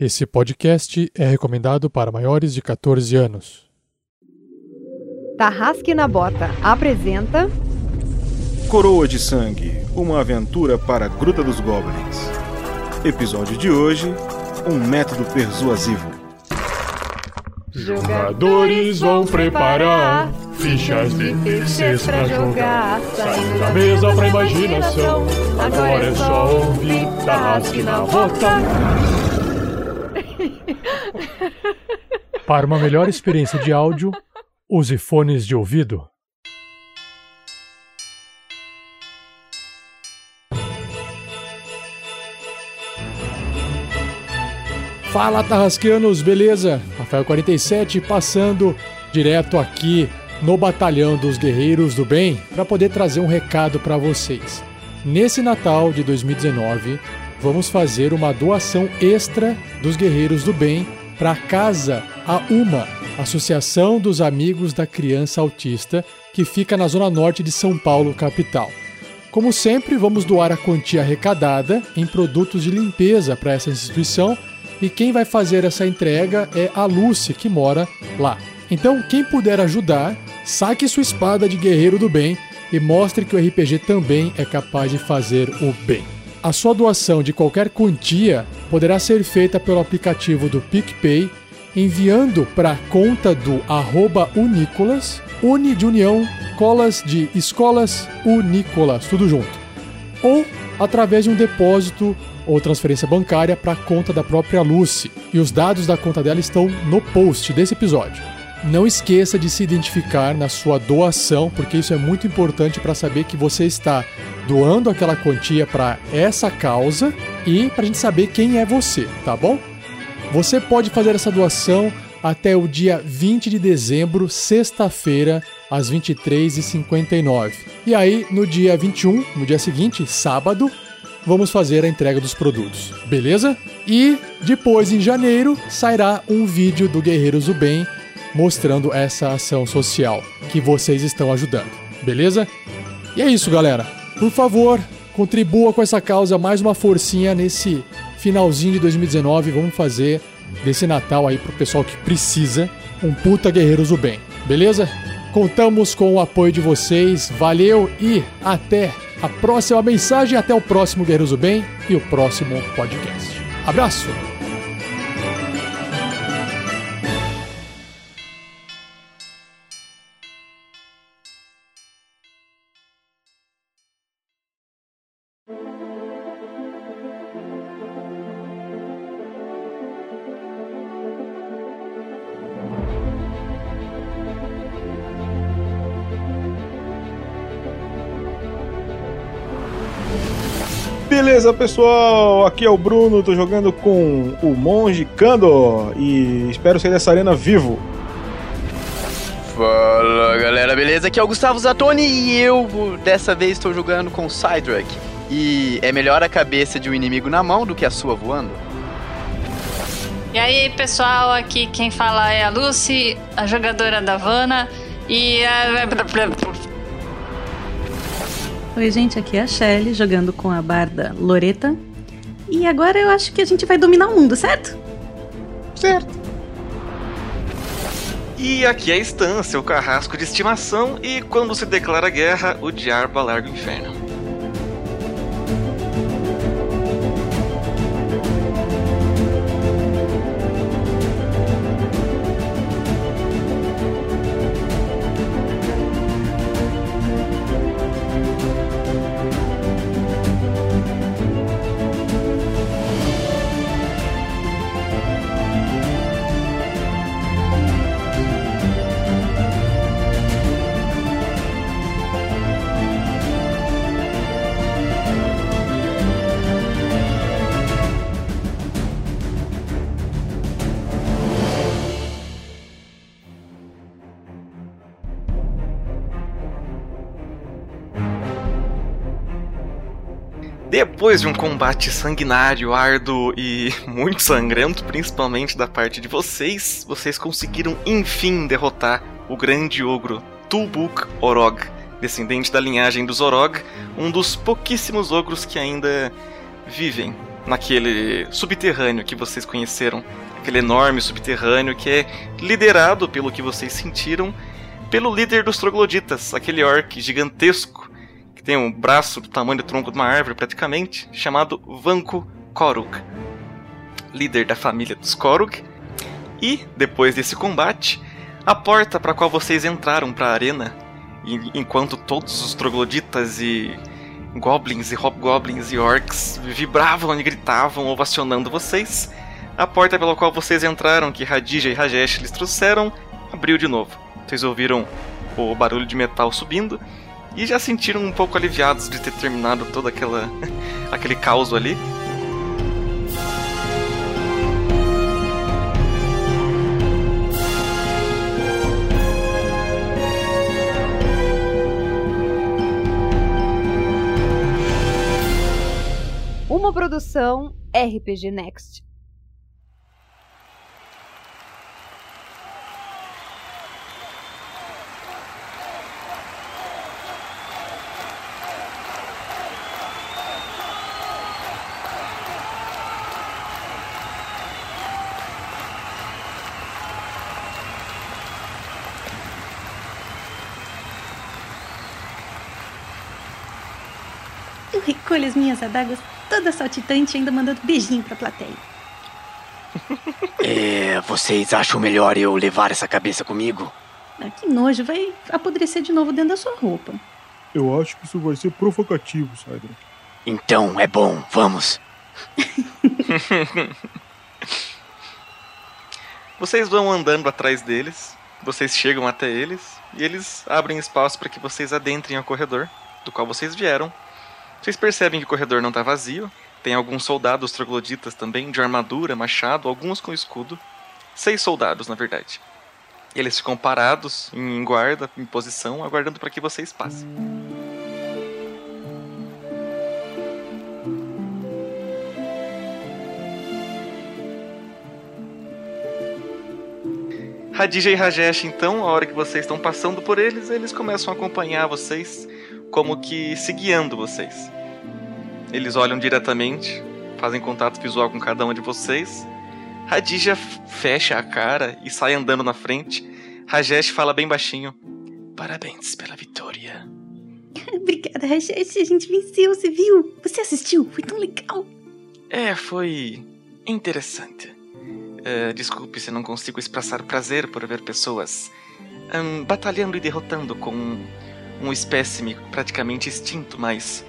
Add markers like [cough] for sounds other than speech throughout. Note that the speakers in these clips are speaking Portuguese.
Esse podcast é recomendado para maiores de 14 anos. Tarrasque na Bota apresenta Coroa de Sangue, uma aventura para a Gruta dos Goblins. Episódio de hoje, um método persuasivo. Jogadores vão preparar fichas de terceiros pra jogar. Saindo da mesa pra imaginação. Agora é só ouvir Tarrasque na Bota. Para uma melhor experiência de áudio, use fones de ouvido. Fala Tarrasqueanos, beleza? Rafael 47 passando direto aqui no Batalhão dos Guerreiros do Bem para poder trazer um recado para vocês. Nesse Natal de 2019, vamos fazer uma doação extra dos Guerreiros do Bem para a Casa a Uma, Associação dos Amigos da Criança Autista, que fica na zona norte de São Paulo, capital. Como sempre, vamos doar a quantia arrecadada em produtos de limpeza para essa instituição e quem vai fazer essa entrega é a Lucy, que mora lá. Então, quem puder ajudar, saque sua espada de guerreiro do bem e mostre que o RPG também é capaz de fazer o bem. A sua doação de qualquer quantia poderá ser feita pelo aplicativo do PicPay, enviando para a conta do arroba Unicolas, Uni de União, Colas de Escolas, Unicolas, tudo junto. Ou através de um depósito ou transferência bancária para a conta da própria Lucy. E os dados da conta dela estão no post desse episódio. Não esqueça de se identificar na sua doação, porque isso é muito importante para saber que você está doando aquela quantia para essa causa e para a gente saber quem é você, tá bom? Você pode fazer essa doação até o dia 20 de dezembro, sexta-feira, às 23h59. E aí, no dia 21, no dia seguinte, sábado, vamos fazer a entrega dos produtos, beleza? E depois, em janeiro, sairá um vídeo do Guerreiros do Bem mostrando essa ação social que vocês estão ajudando, beleza? E é isso, galera. Por favor, contribua com essa causa mais uma forcinha nesse finalzinho de 2019. Vamos fazer desse Natal aí pro pessoal que precisa um puta Guerreiros do Bem, beleza? Contamos com o apoio de vocês. Valeu e até a próxima mensagem, até o próximo Guerreiros do Bem e o próximo podcast. Abraço! Beleza, pessoal? Aqui é o Bruno, tô jogando com o Monge Kando e espero sair dessa arena vivo. Fala galera, beleza? Aqui é o Gustavo Zatoni e eu dessa vez estou jogando com o. E é melhor a cabeça de um inimigo na mão do que a sua voando. E aí, pessoal, aqui quem fala é a Lucy, a jogadora da Vanna. E. Oi, gente, aqui é a Shelly jogando com a barda Loreta. E agora eu acho que a gente vai dominar o mundo, certo? Certo. E aqui é a Stan, seu carrasco de estimação, e quando se declara guerra, o diabo alarga o inferno. Depois de um combate sanguinário, árduo e [laughs] muito sangrento, principalmente da parte de vocês, vocês conseguiram enfim derrotar o grande ogro Tulbuk Orog, descendente da linhagem dos Orog, um dos pouquíssimos ogros que ainda vivem naquele subterrâneo que vocês conheceram, aquele enorme subterrâneo que é liderado pelo que vocês sentiram pelo líder dos trogloditas, aquele orc gigantesco que tem um braço do tamanho do tronco de uma árvore praticamente, chamado Vanko Koruk, líder da família dos Koruk. E depois desse combate, a porta para qual vocês entraram para a arena, enquanto todos os trogloditas e goblins e hobgoblins e orcs vibravam e gritavam, ovacionando vocês. A porta pela qual vocês entraram, que Radija e Rajesh lhes trouxeram, abriu de novo. Vocês ouviram o barulho de metal subindo e já sentiram um pouco aliviados de ter terminado todo aquela, [laughs] aquele caos ali. Uma produção RPG Next. Eu recolho as minhas adagas toda saltitante ainda mandando beijinho pra plateia. [laughs] É, vocês acham melhor eu levar essa cabeça comigo? Ah, que nojo, vai apodrecer de novo dentro da sua roupa. Eu acho que isso vai ser provocativo, Cydra. Então, é bom, vamos. [laughs] Vocês vão andando atrás deles, vocês chegam até eles e eles abrem espaço para que vocês adentrem ao corredor do qual vocês vieram. Vocês percebem que o corredor não está vazio. Tem alguns soldados trogloditas também, de armadura, machado, alguns com escudo. Seis soldados, na verdade. Eles ficam parados em guarda, em posição, aguardando para que vocês passem. Radija e Rajesh, então, a hora que vocês estão passando por eles, eles começam a acompanhar vocês, como que se guiando vocês. Eles olham diretamente, fazem contato visual com cada um de vocês. Radija fecha a cara e sai andando na frente. Rajesh fala bem baixinho: Parabéns pela vitória. [laughs] Obrigada, Rajesh. A gente venceu, você viu? Você assistiu? Foi tão legal. É, foi interessante. Uh, desculpe se não consigo expressar prazer por ver pessoas um, batalhando e derrotando com um, espécime praticamente extinto, mas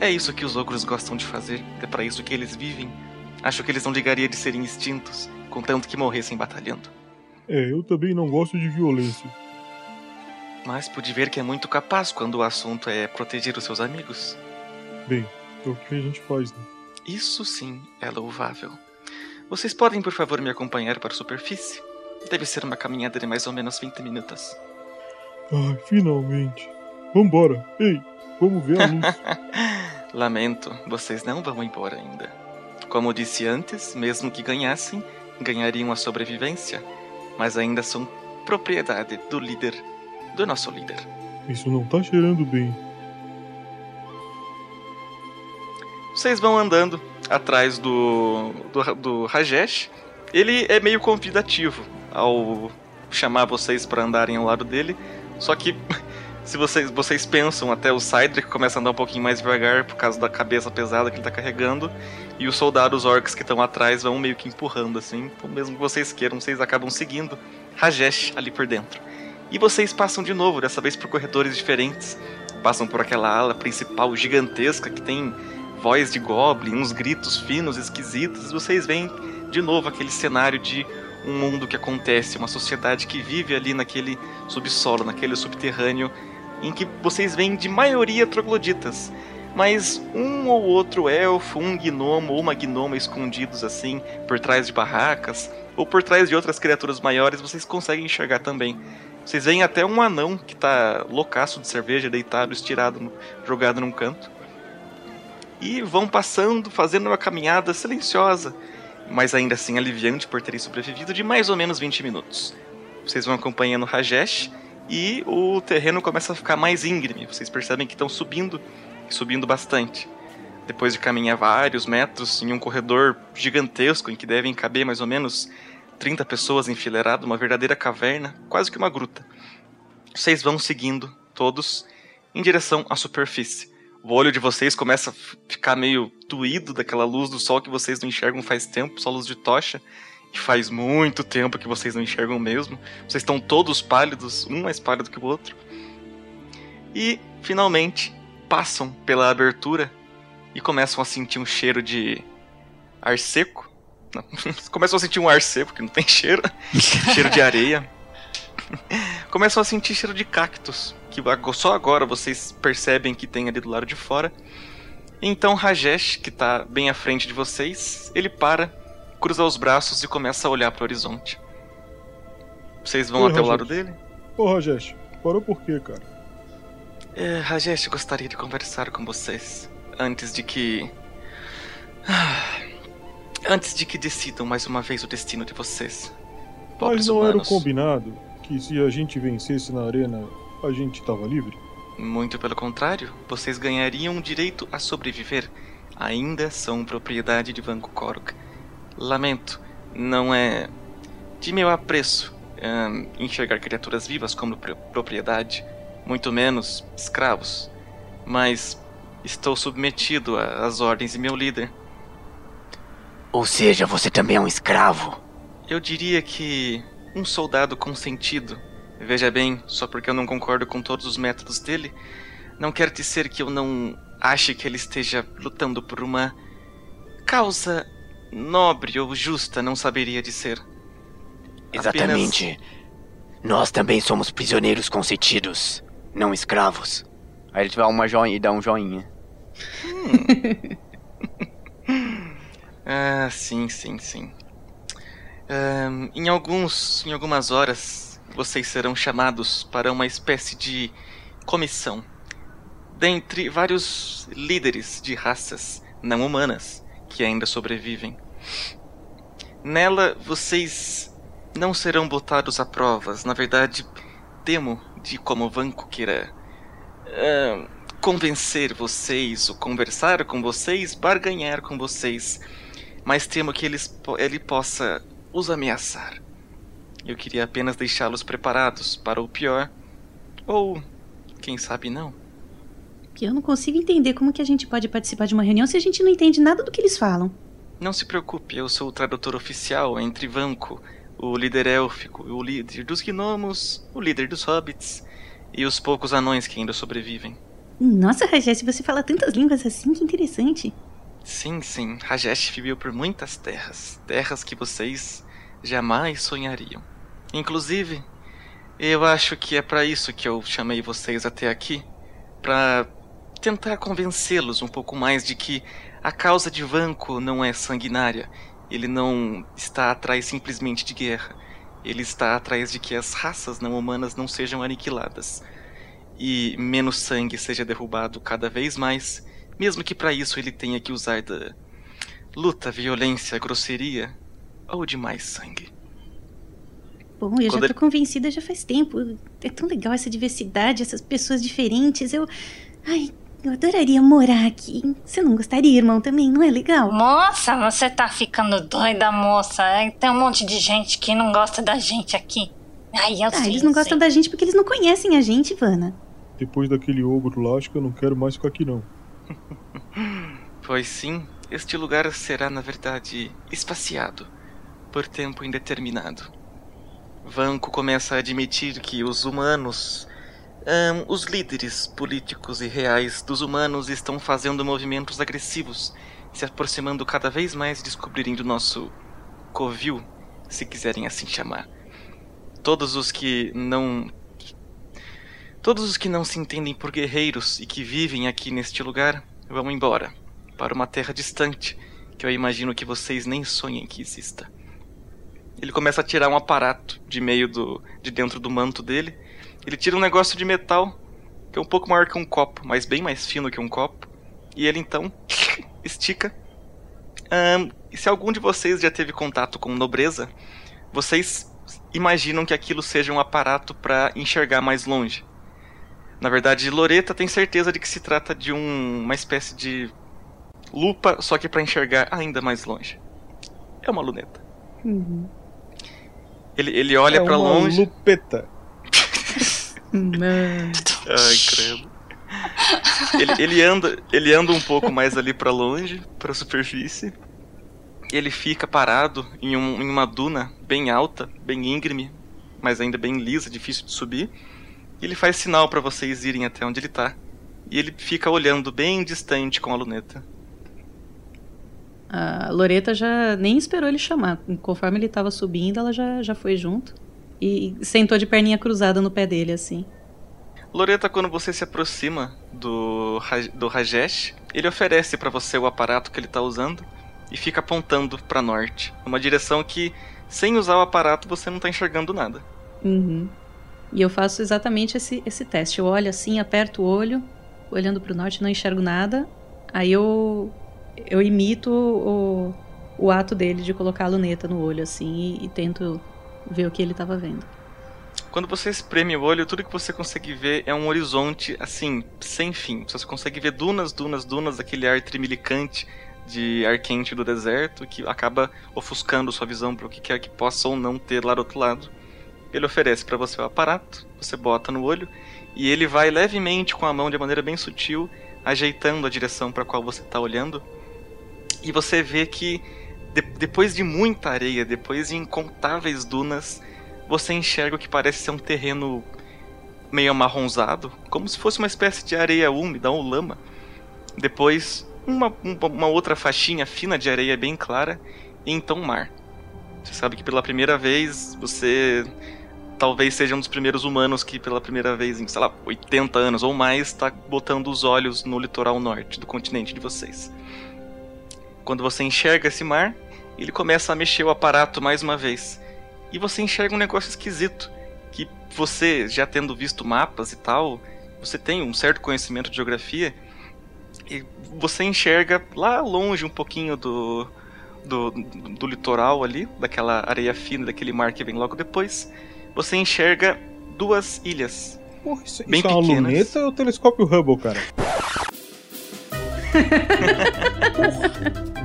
é isso que os ogros gostam de fazer, é para isso que eles vivem. Acho que eles não ligariam de serem extintos, contanto que morressem batalhando. É, eu também não gosto de violência. Mas pude ver que é muito capaz quando o assunto é proteger os seus amigos. Bem, é o que a gente faz, né? Isso sim é louvável. Vocês podem, por favor, me acompanhar para a superfície? Deve ser uma caminhada de mais ou menos 20 minutos. Ai, finalmente. Vambora. Ei, vamos ver a luz. [laughs] Lamento, vocês não vão embora ainda. Como disse antes, mesmo que ganhassem, ganhariam a sobrevivência, mas ainda são propriedade do líder, do nosso líder. Isso não tá cheirando bem. Vocês vão andando atrás do, do, do Rajesh. Ele é meio convidativo ao chamar vocês para andarem ao lado dele. Só que se vocês, vocês pensam, até o Cydric começa a andar um pouquinho mais devagar por causa da cabeça pesada que ele tá carregando. E os soldados orcs que estão atrás vão meio que empurrando assim. Então, mesmo que vocês queiram, vocês acabam seguindo Rajesh ali por dentro. E vocês passam de novo, dessa vez por corredores diferentes. Passam por aquela ala principal gigantesca que tem voz de goblin, uns gritos finos, esquisitos. Vocês veem de novo aquele cenário de um mundo que acontece, uma sociedade que vive ali naquele subsolo, naquele subterrâneo, em que vocês veem de maioria trogloditas. Mas um ou outro elfo, um gnomo ou uma gnoma escondidos assim, por trás de barracas, ou por trás de outras criaturas maiores, vocês conseguem enxergar também. Vocês veem até um anão que tá loucaço de cerveja, deitado, estirado, jogado num canto. E vão passando, fazendo uma caminhada silenciosa, mas ainda assim aliviante por terem sobrevivido, de mais ou menos 20 minutos. Vocês vão acompanhando Rajesh e o terreno começa a ficar mais íngreme. Vocês percebem que estão subindo, subindo bastante. depois de caminhar vários metros em um corredor gigantesco em que devem caber mais ou menos 30 pessoas enfileirado, uma verdadeira caverna, quase que uma gruta. Vocês vão seguindo todos em direção à superfície. O olho de vocês começa a ficar meio doído daquela luz do sol que vocês não enxergam faz tempo, só luz de tocha. E faz muito tempo que vocês não enxergam mesmo. Vocês estão todos pálidos, um mais pálido que o outro. E finalmente passam pela abertura e começam a sentir um cheiro de ar seco. Não, [laughs] começam a sentir um ar seco, que não tem cheiro. [laughs] cheiro de areia. [laughs] começam a sentir cheiro de cactos, que só agora vocês percebem que tem ali do lado de fora. Então Rajesh, que tá bem à frente de vocês, ele para, cruza os braços e começa a olhar para o horizonte. Vocês vão Oi, até o Rajesh. lado dele? Ô, Rajesh, parou por quê, cara? É, Rajesh, gostaria de conversar com vocês antes de que. [sighs] Antes de que decidam mais uma vez o destino de vocês. Mas Pobres não era o humanos. combinado que se a gente vencesse na arena, a gente tava livre? Muito pelo contrário, vocês ganhariam o direito a sobreviver. Ainda são propriedade de Vanco Korok. Lamento, não é de meu apreço ahn, enxergar criaturas vivas como pro- propriedade, muito menos escravos. Mas estou submetido às ordens de meu líder. Ou seja, você também é um escravo. Eu diria que um soldado com sentido. Veja bem, só porque eu não concordo com todos os métodos dele, não quer dizer que eu não ache que ele esteja lutando por uma causa nobre ou justa, não saberia dizer. Exatamente. Nós também somos prisioneiros consentidos, não escravos. Aí ele dá uma joinha e dá um joinha. [laughs] Ah, sim, sim, sim. Ahn, em alguns, em algumas horas, vocês serão chamados para uma espécie de comissão, dentre vários líderes de raças não humanas que ainda sobrevivem. Nela, vocês não serão botados a provas. Na verdade, temo de como Vanco queira ahn, convencer vocês, ou conversar com vocês, barganhar com vocês mas temo que eles, ele possa os ameaçar. Eu queria apenas deixá-los preparados para o pior, ou quem sabe não. Eu não consigo entender como que a gente pode participar de uma reunião se a gente não entende nada do que eles falam. Não se preocupe, eu sou o tradutor oficial entre Vanco, o líder élfico, o líder dos gnomos, o líder dos hobbits e os poucos anões que ainda sobrevivem. Nossa, Rajesh, você fala tantas línguas assim, que interessante. Sim, sim, Rajesh viveu por muitas terras, terras que vocês jamais sonhariam. Inclusive, eu acho que é para isso que eu chamei vocês até aqui, para tentar convencê-los um pouco mais de que a causa de Vanco não é sanguinária. Ele não está atrás simplesmente de guerra. Ele está atrás de que as raças não humanas não sejam aniquiladas e menos sangue seja derrubado cada vez mais, mesmo que para isso ele tenha que usar da luta, violência, grosseria ou de mais sangue. Bom, eu Quando já ele- tô convencida já faz tempo. É tão legal essa diversidade, essas pessoas diferentes. Eu. Ai, eu adoraria morar aqui. Você não gostaria, irmão, também? Não é legal? Moça, você tá ficando doida, moça. É, Tem um monte de gente que não gosta da gente aqui. Ai, eu Ah, sei. eles não eu gostam sei. da gente porque eles não conhecem a gente, Ivana. Depois daquele ogro lá, acho que eu não quero mais ficar aqui não. [laughs] Pois sim, este lugar será, na verdade, espaciado por tempo indeterminado. Vanco começa a admitir que os humanos, ahn, os líderes políticos e reais dos humanos estão fazendo movimentos agressivos, se aproximando cada vez mais e descobrirem do nosso covil, se quiserem assim chamar. Todos os que não Todos os que não se entendem por guerreiros e que vivem aqui neste lugar vão embora para uma terra distante que eu imagino que vocês nem sonhem que exista. Ele começa a tirar um aparato de meio do de dentro do manto dele. Ele tira um negócio de metal que é um pouco maior que um copo, mas bem mais fino que um copo. E ele então [laughs] estica. Ahn, e se algum de vocês já teve contato com nobreza, vocês imaginam que aquilo seja um aparato para enxergar mais longe. Na verdade, Loreta tem certeza de que se trata de um- uma espécie de lupa, só que para enxergar ainda mais longe. É uma luneta. Uhum. Ele, ele olha é para uma longe. lupeta. Não. Ai, credo. Ele, ele anda, ele anda um pouco mais ali pra longe, pra superfície. Ele fica parado em, um- em uma duna bem alta, bem íngreme, mas ainda bem lisa, difícil de subir. E ele faz sinal pra vocês irem até onde ele tá. E ele fica olhando bem distante com a luneta. A Loreta já nem esperou ele chamar. Conforme ele tava subindo, ela já, já foi junto. E sentou de perninha cruzada no pé dele, assim. Loreta, quando você se aproxima do, do Rajesh, ele oferece pra você o aparato que ele tá usando e fica apontando pra norte, uma direção que, sem usar o aparato, você não tá enxergando nada. Uhum. E eu faço exatamente esse, esse teste. Eu olho assim, aperto o olho, olhando pro norte, não enxergo nada. Aí eu, eu imito o, o ato dele de colocar a luneta no olho, assim, e, e tento ver o que ele tava vendo. Quando você espreme o olho, tudo que você consegue ver é um horizonte, assim, sem fim. Você consegue ver dunas, dunas, dunas, aquele ar tremilicante de ar quente do deserto que acaba ofuscando sua visão para o que quer que possa ou não ter lá do outro lado. Ele oferece para você o aparato, você bota no olho e ele vai levemente com a mão de maneira bem sutil, ajeitando a direção para qual você está olhando. E você vê que de- depois de muita areia, depois de incontáveis dunas, você enxerga o que parece ser um terreno meio amarronzado, como se fosse uma espécie de areia úmida ou lama. Depois, uma, um- uma outra faixinha fina de areia bem clara, e então mar. Você sabe que pela primeira vez você talvez seja um dos primeiros humanos que pela primeira vez em, sei lá, 80 anos ou mais está botando os olhos no litoral norte do continente de vocês. Quando você enxerga esse mar, ele começa a mexer o aparato mais uma vez. E você enxerga um negócio esquisito. Que você, já tendo visto mapas e tal, você tem um certo conhecimento de geografia. E você enxerga lá longe um pouquinho do, do, do litoral ali, daquela areia fina, daquele mar que vem logo depois. Você enxerga duas ilhas. Porra, isso, Bem isso é uma pequenas. luneta ou o telescópio Hubble, cara? [laughs]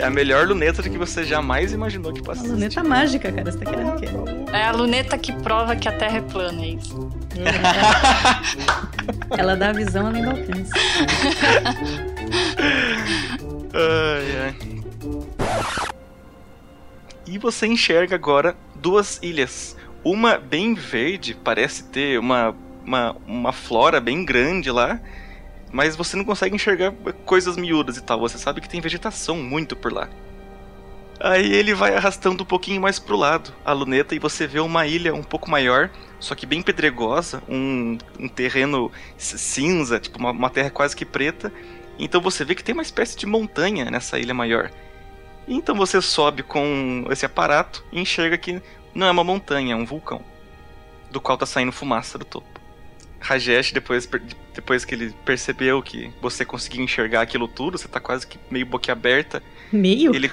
É a melhor luneta que você jamais imaginou que Uma passasse. luneta mágica, cara. Você tá querendo o quê? É a luneta que prova que a Terra é plana, é isso. [laughs] Ela dá a visão além do alcance. [laughs] Ai, ai. E você enxerga agora duas ilhas. Uma bem verde, parece ter uma, uma, uma flora bem grande lá, mas você não consegue enxergar coisas miúdas e tal. Você sabe que tem vegetação muito por lá. Aí ele vai arrastando um pouquinho mais pro lado a luneta e você vê uma ilha um pouco maior, só que bem pedregosa, um, um terreno cinza, tipo uma, uma terra quase que preta. Então você vê que tem uma espécie de montanha nessa ilha maior. Então você sobe com esse aparato e enxerga que não é uma montanha, é um vulcão, do qual tá saindo fumaça do topo. Rajesh, depois, depois que ele percebeu que você conseguiu enxergar aquilo tudo, você tá quase que meio boquiaberta, Meio? ele.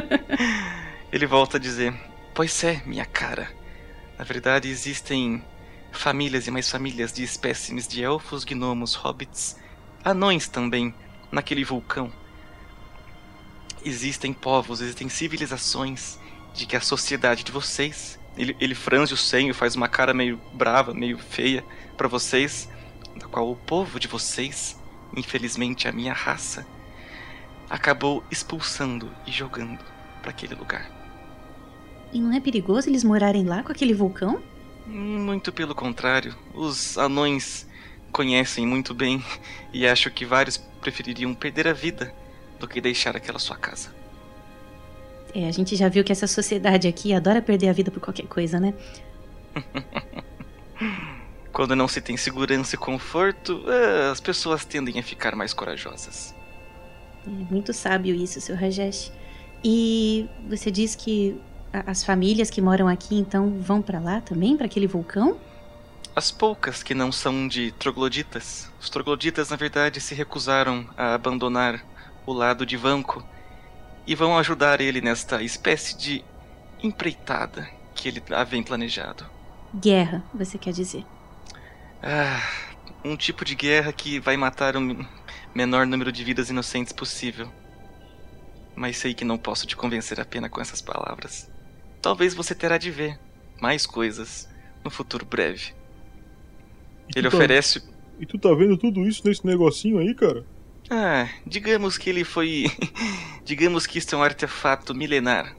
[laughs] ele volta a dizer: Pois é, minha cara. Na verdade, existem famílias e mais famílias de espécimes de elfos, gnomos, hobbits, anões também, naquele vulcão. Existem povos, existem civilizações de que a sociedade de vocês. Ele, ele franze o senho, faz uma cara meio brava, meio feia para vocês, da qual o povo de vocês, infelizmente a minha raça, acabou expulsando e jogando para aquele lugar. E não é perigoso eles morarem lá com aquele vulcão? Muito pelo contrário, os anões conhecem muito bem [laughs] e acho que vários prefeririam perder a vida do que deixar aquela sua casa. É, a gente já viu que essa sociedade aqui adora perder a vida por qualquer coisa, né? [laughs] Quando não se tem segurança e conforto, eh, as pessoas tendem a ficar mais corajosas. É muito sábio isso, seu Rajesh. E você diz que as famílias que moram aqui então vão pra lá também, pra aquele vulcão? As poucas que não são de trogloditas. Os trogloditas, na verdade, se recusaram a abandonar o lado de Vanco e vão ajudar ele nesta espécie de empreitada que ele havia planejado. Guerra, você quer dizer? Ah, um tipo de guerra que vai matar um- menor número de vidas inocentes possível. Mas sei que não posso te convencer apenas com essas palavras. Talvez você terá de ver mais coisas no futuro breve. Ele tá- oferece. E tu tá vendo tudo isso nesse negocinho aí, cara? Ah, digamos que ele foi. [laughs] digamos que isto é um artefato milenar.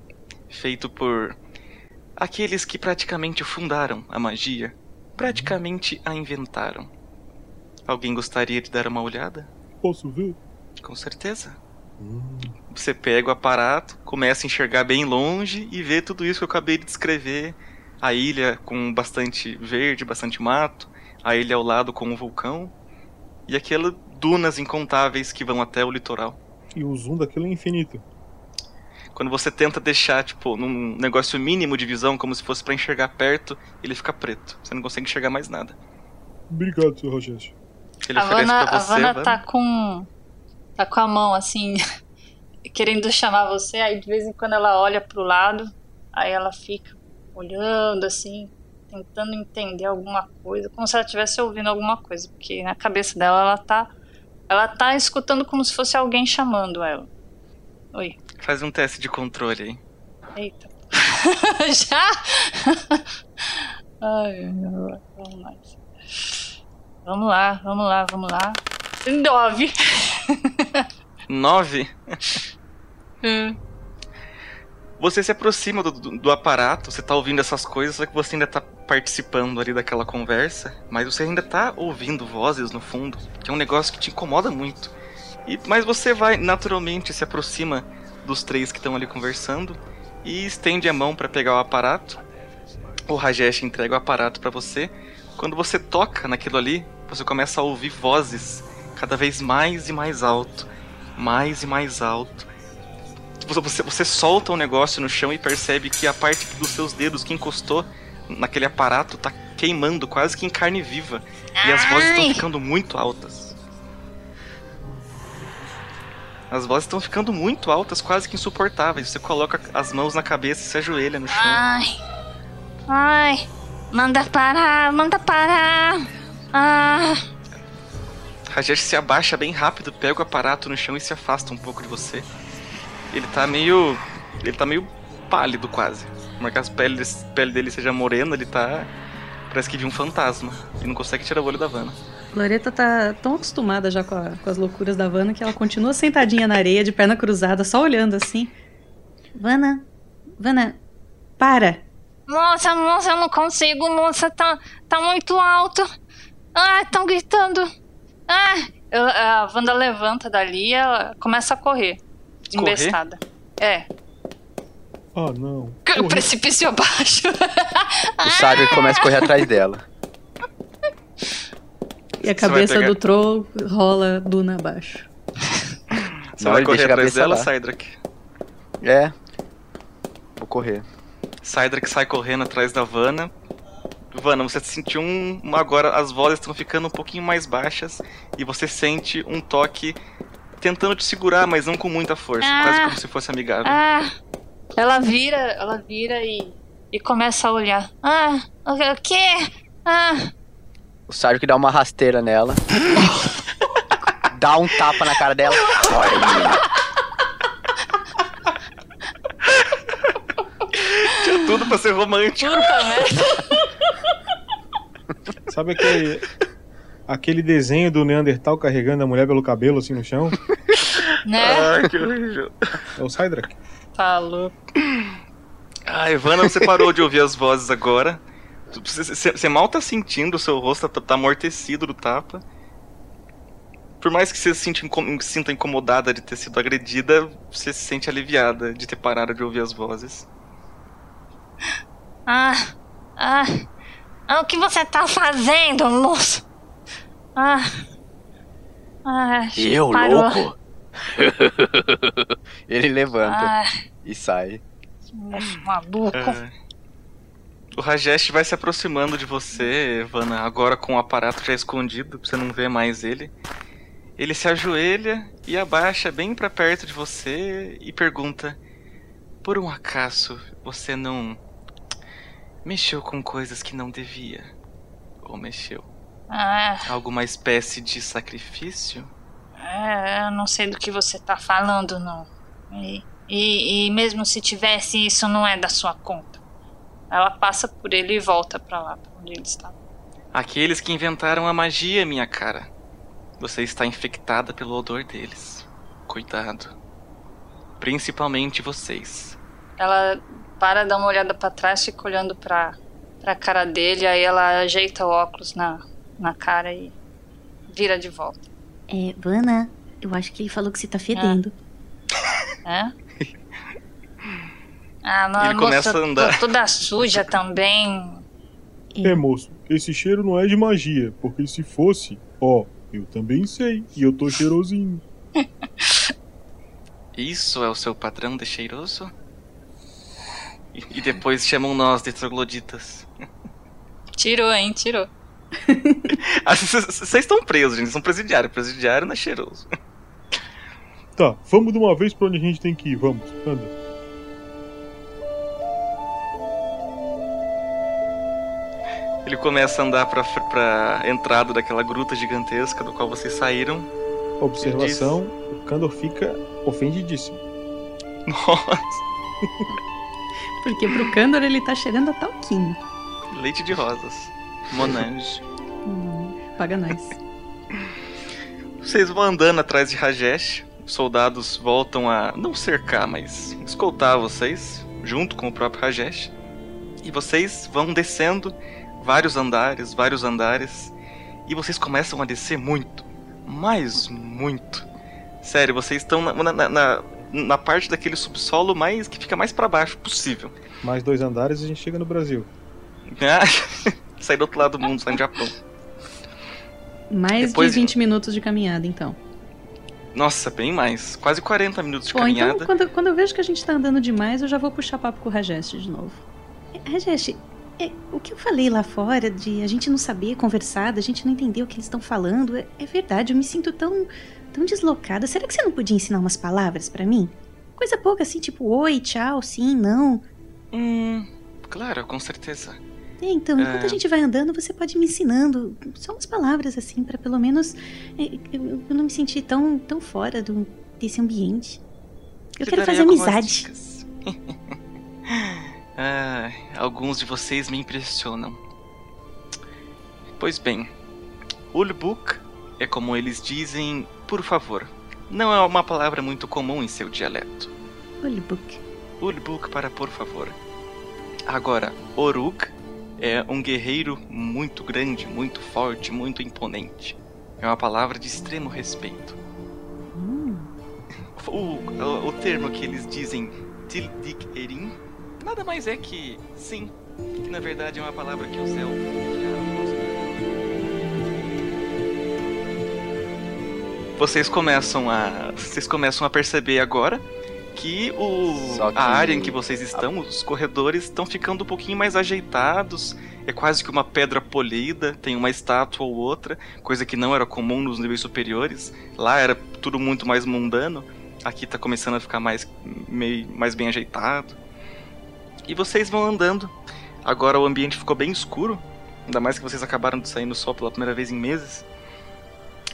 Feito por. aqueles que praticamente fundaram a magia. Praticamente a inventaram. Alguém gostaria de dar uma olhada? Posso ver? Com certeza. Você pega o aparato, começa a enxergar bem longe e vê tudo isso que eu acabei de descrever. A ilha com bastante verde, bastante mato. A ilha ao lado com um vulcão. E aquelas dunas incontáveis que vão até o litoral. E o zoom daquilo é infinito. Quando você tenta deixar, tipo, num negócio mínimo de visão, como se fosse pra enxergar perto, ele fica preto. Você não consegue enxergar mais nada. Obrigado, seu Rogério. Ele A oferece Vanna, pra a você. Vanna Vanna. tá com. tá com a mão assim, [laughs] querendo chamar você, aí de vez em quando ela olha pro lado, aí ela fica olhando assim, tentando entender alguma coisa, como se ela estivesse ouvindo alguma coisa, porque na cabeça dela ela tá. Ela tá escutando como se fosse alguém chamando ela. Oi. Faz um teste de controle aí. Eita. [laughs] Já? [laughs] Ai, meu Deus. vamos mais. Vamos lá, vamos lá, vamos lá. Nove. Nove. [laughs] Hum. Você se aproxima do, do- do aparato, você tá ouvindo essas coisas, só que você ainda tá participando ali daquela conversa, mas você ainda tá ouvindo vozes no fundo, que é um negócio que te incomoda muito. E, mas você vai, naturalmente, se aproxima dos três que estão ali conversando e estende a mão pra pegar o aparato. O Rajesh entrega o aparato pra você. Quando você toca naquilo ali, você começa a ouvir vozes cada vez mais e mais alto, mais e mais alto. Você, você, solta um negócio no chão e percebe que a parte dos seus dedos que encostou naquele aparato tá queimando quase que em carne viva. E as vozes estão Ai. ficando muito altas. As vozes estão ficando muito altas, quase que insuportáveis. Você coloca as mãos na cabeça e se ajoelha no chão. Ai. Ai. Manda parar, manda parar. Ah. Rajesh se abaixa bem rápido, pega o aparato no chão e se afasta um pouco de você. Ele tá meio. Ele tá meio pálido quase. Por mais que a pele, pele dele seja morena, ele tá. Parece que viu um fantasma. E não consegue tirar o olho da Vanna. Loreta tá tão acostumada já com, a- com as loucuras da Vanna que ela continua sentadinha na areia, de perna cruzada, só olhando assim. Vanna, Vanna, para. Moça, moça, eu não consigo, moça, tá, tá muito alto. Ah, estão gritando. Ah, eu- a Wanda levanta dali e ela começa a correr. Correr? Embestada. É. Ah, não. O precipício [laughs] abaixo. O Sábio começa a correr atrás dela. E a cabeça pegar- do Troll rola duna abaixo. [laughs] Você Não, vai correr atrás dela. Cydrak? É. Vou correr. Cydrak sai correndo atrás da Vanna. Vanna, você sentiu um. Agora as vozes estão ficando um pouquinho mais baixas. E você sente um toque tentando te segurar, mas não com muita força. Ah. Quase como se fosse amigável. Ah, ela vira, ela vira e, e começa a olhar. Ah, o o quê? Ah, O Sábio que dá uma rasteira nela. dá um tapa na cara dela. Tinha tudo pra ser romântico. puta merda. Sabe aquele. aquele desenho do Neandertal carregando a mulher pelo cabelo assim no chão? Né? Ai, que horrível. É o Cydrak. Tá louco. Ah, Ivana, você parou de ouvir as vozes agora. Você, mal tá sentindo, o seu rosto tá, tá amortecido do tapa. Por mais que você se sinta, incom- sinta incomodada de ter sido agredida, você se sente aliviada de ter parado de ouvir as vozes. Ah, ah, ah, o que você tá fazendo, moço? Ah, ah, Eu, parou. louco? [laughs] Ele levanta Ah, e sai. moço maluco. Ah. O Rajesh vai se aproximando de você, Ivana, agora com o aparato já escondido, pra você não ver mais ele. Ele se ajoelha e abaixa bem pra perto de você e pergunta: Por um acaso você não mexeu com coisas que não devia? Ou mexeu? Ah, Alguma espécie de sacrifício? É, eu não sei do que você tá falando, não. E, e, e mesmo se tivesse, isso não é da sua conta. Ela passa por ele e volta pra lá, pra onde ele está. Aqueles que inventaram a magia, minha cara. Você está infectada pelo odor deles. Cuidado. Principalmente vocês. Ela para, dá uma olhada pra trás, fica olhando pra, pra cara dele, aí ela ajeita o óculos na, na cara e vira de volta. É, Vana, eu acho que ele falou que você tá fedendo. É? Ah, não, Ele começa a andar. tô toda suja também. É, moço, esse cheiro não é de magia, porque se fosse, ó, eu também sei, e eu tô cheirosinho. [laughs] Isso é o seu padrão de cheiroso? E, e depois chamam nós de trogloditas. Tirou, hein? Tirou. [laughs] Ah, Vocês estão presos, gente. Vocês são presidiário. Presidiário não é cheiroso. Tá, vamos de uma vez pra onde a gente tem que ir, vamos, anda. Ele começa a andar pra, pra entrada daquela gruta gigantesca do qual vocês saíram. Observação, o Kandor fica ofendidíssimo. Nossa, [laughs] Porque pro Kandor ele tá cheirando a talquinho. leite de rosas. Monange. Hum, paga nós. [laughs] Vocês vão andando atrás de Rajesh. Os soldados voltam a não cercar, mas escoltar vocês, junto com o próprio Rajesh. E vocês vão descendo vários andares, vários andares. E vocês começam a descer muito. Mas muito. Sério, vocês estão na, na, na, na parte daquele subsolo mais que fica mais pra baixo possível. Mais dois andares e a gente chega no Brasil. Ah, [laughs] Sair do outro lado do mundo, sair do Japão. Mais Depois- de 20 minutos de caminhada, então. Nossa, bem mais. Quase 40 minutos de Bom, caminhada. então quando, quando eu vejo que a gente tá andando demais, eu já vou puxar papo com o Rajesh de novo. Rajesh, é, o que eu falei lá fora de a gente não saber conversar, da gente não entender o que eles estão falando, é, é verdade, eu me sinto tão, tão deslocada. Será que você não podia ensinar umas palavras pra mim? Coisa pouca assim, tipo oi, tchau, sim, não. Hum, claro, com certeza. É, então, enquanto É. a gente vai andando, você pode ir me ensinando só umas palavras assim, pra pelo menos é, eu, eu não me sentir tão, tão fora do, desse ambiente. Eu Te quero fazer amizade. [laughs] Ah, alguns de vocês me impressionam. Pois bem, Ulbuk é como eles dizem, por favor. Não é uma palavra muito comum em seu dialeto. Olibuk. Ulbuk para por favor. Agora, Orug é um guerreiro muito grande, muito forte, muito imponente. É uma palavra de extremo respeito. O, o, o termo que eles dizem Tildik Erin nada mais é que sim, que na verdade é uma palavra que os elfos Vocês começam a vocês começam a perceber agora que o que- a área em que vocês estão, os corredores estão ficando um pouquinho mais ajeitados. É quase que uma pedra polida, tem uma estátua ou outra, coisa que não era comum nos níveis superiores. Lá era tudo muito mais mundano. Aqui tá começando a ficar mais meio mais bem ajeitado. E vocês vão andando. Agora o ambiente ficou bem escuro, ainda mais que vocês acabaram de sair no sol pela primeira vez em meses.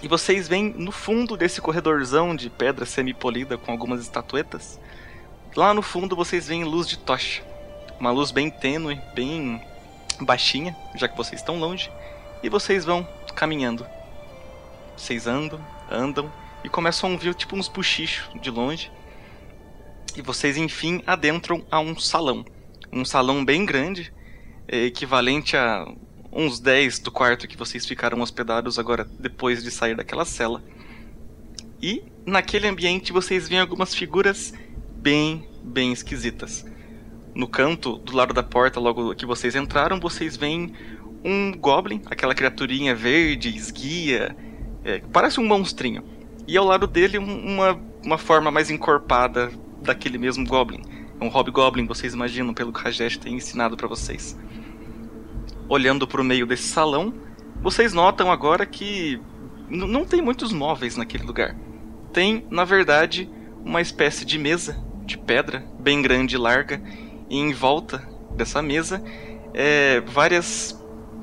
E vocês veem no fundo desse corredorzão de pedra semi-polida com algumas estatuetas. Lá no fundo vocês veem luz de tocha. Uma luz bem tênue, bem baixinha, já que vocês estão longe. E vocês vão caminhando. Vocês andam, andam e começam a ouvir tipo uns buchichos de longe. E vocês enfim adentram a um salão. Um salão bem grande, é, equivalente a uns 10 do quarto que vocês ficaram hospedados agora depois de sair daquela cela. E naquele ambiente vocês veem algumas figuras bem, bem esquisitas. No canto, do lado da porta, logo que vocês entraram, vocês veem um goblin, aquela criaturinha verde, esguia, é, parece um monstrinho. E ao lado dele um- uma, uma forma mais encorpada daquele mesmo goblin. É um hobgoblin, vocês imaginam, pelo que Rajesh tem ensinado pra vocês. Olhando pro meio desse salão, vocês notam agora que não tem muitos móveis naquele lugar. Tem, na verdade, uma espécie de mesa de pedra, bem grande e larga, e em volta dessa mesa é, várias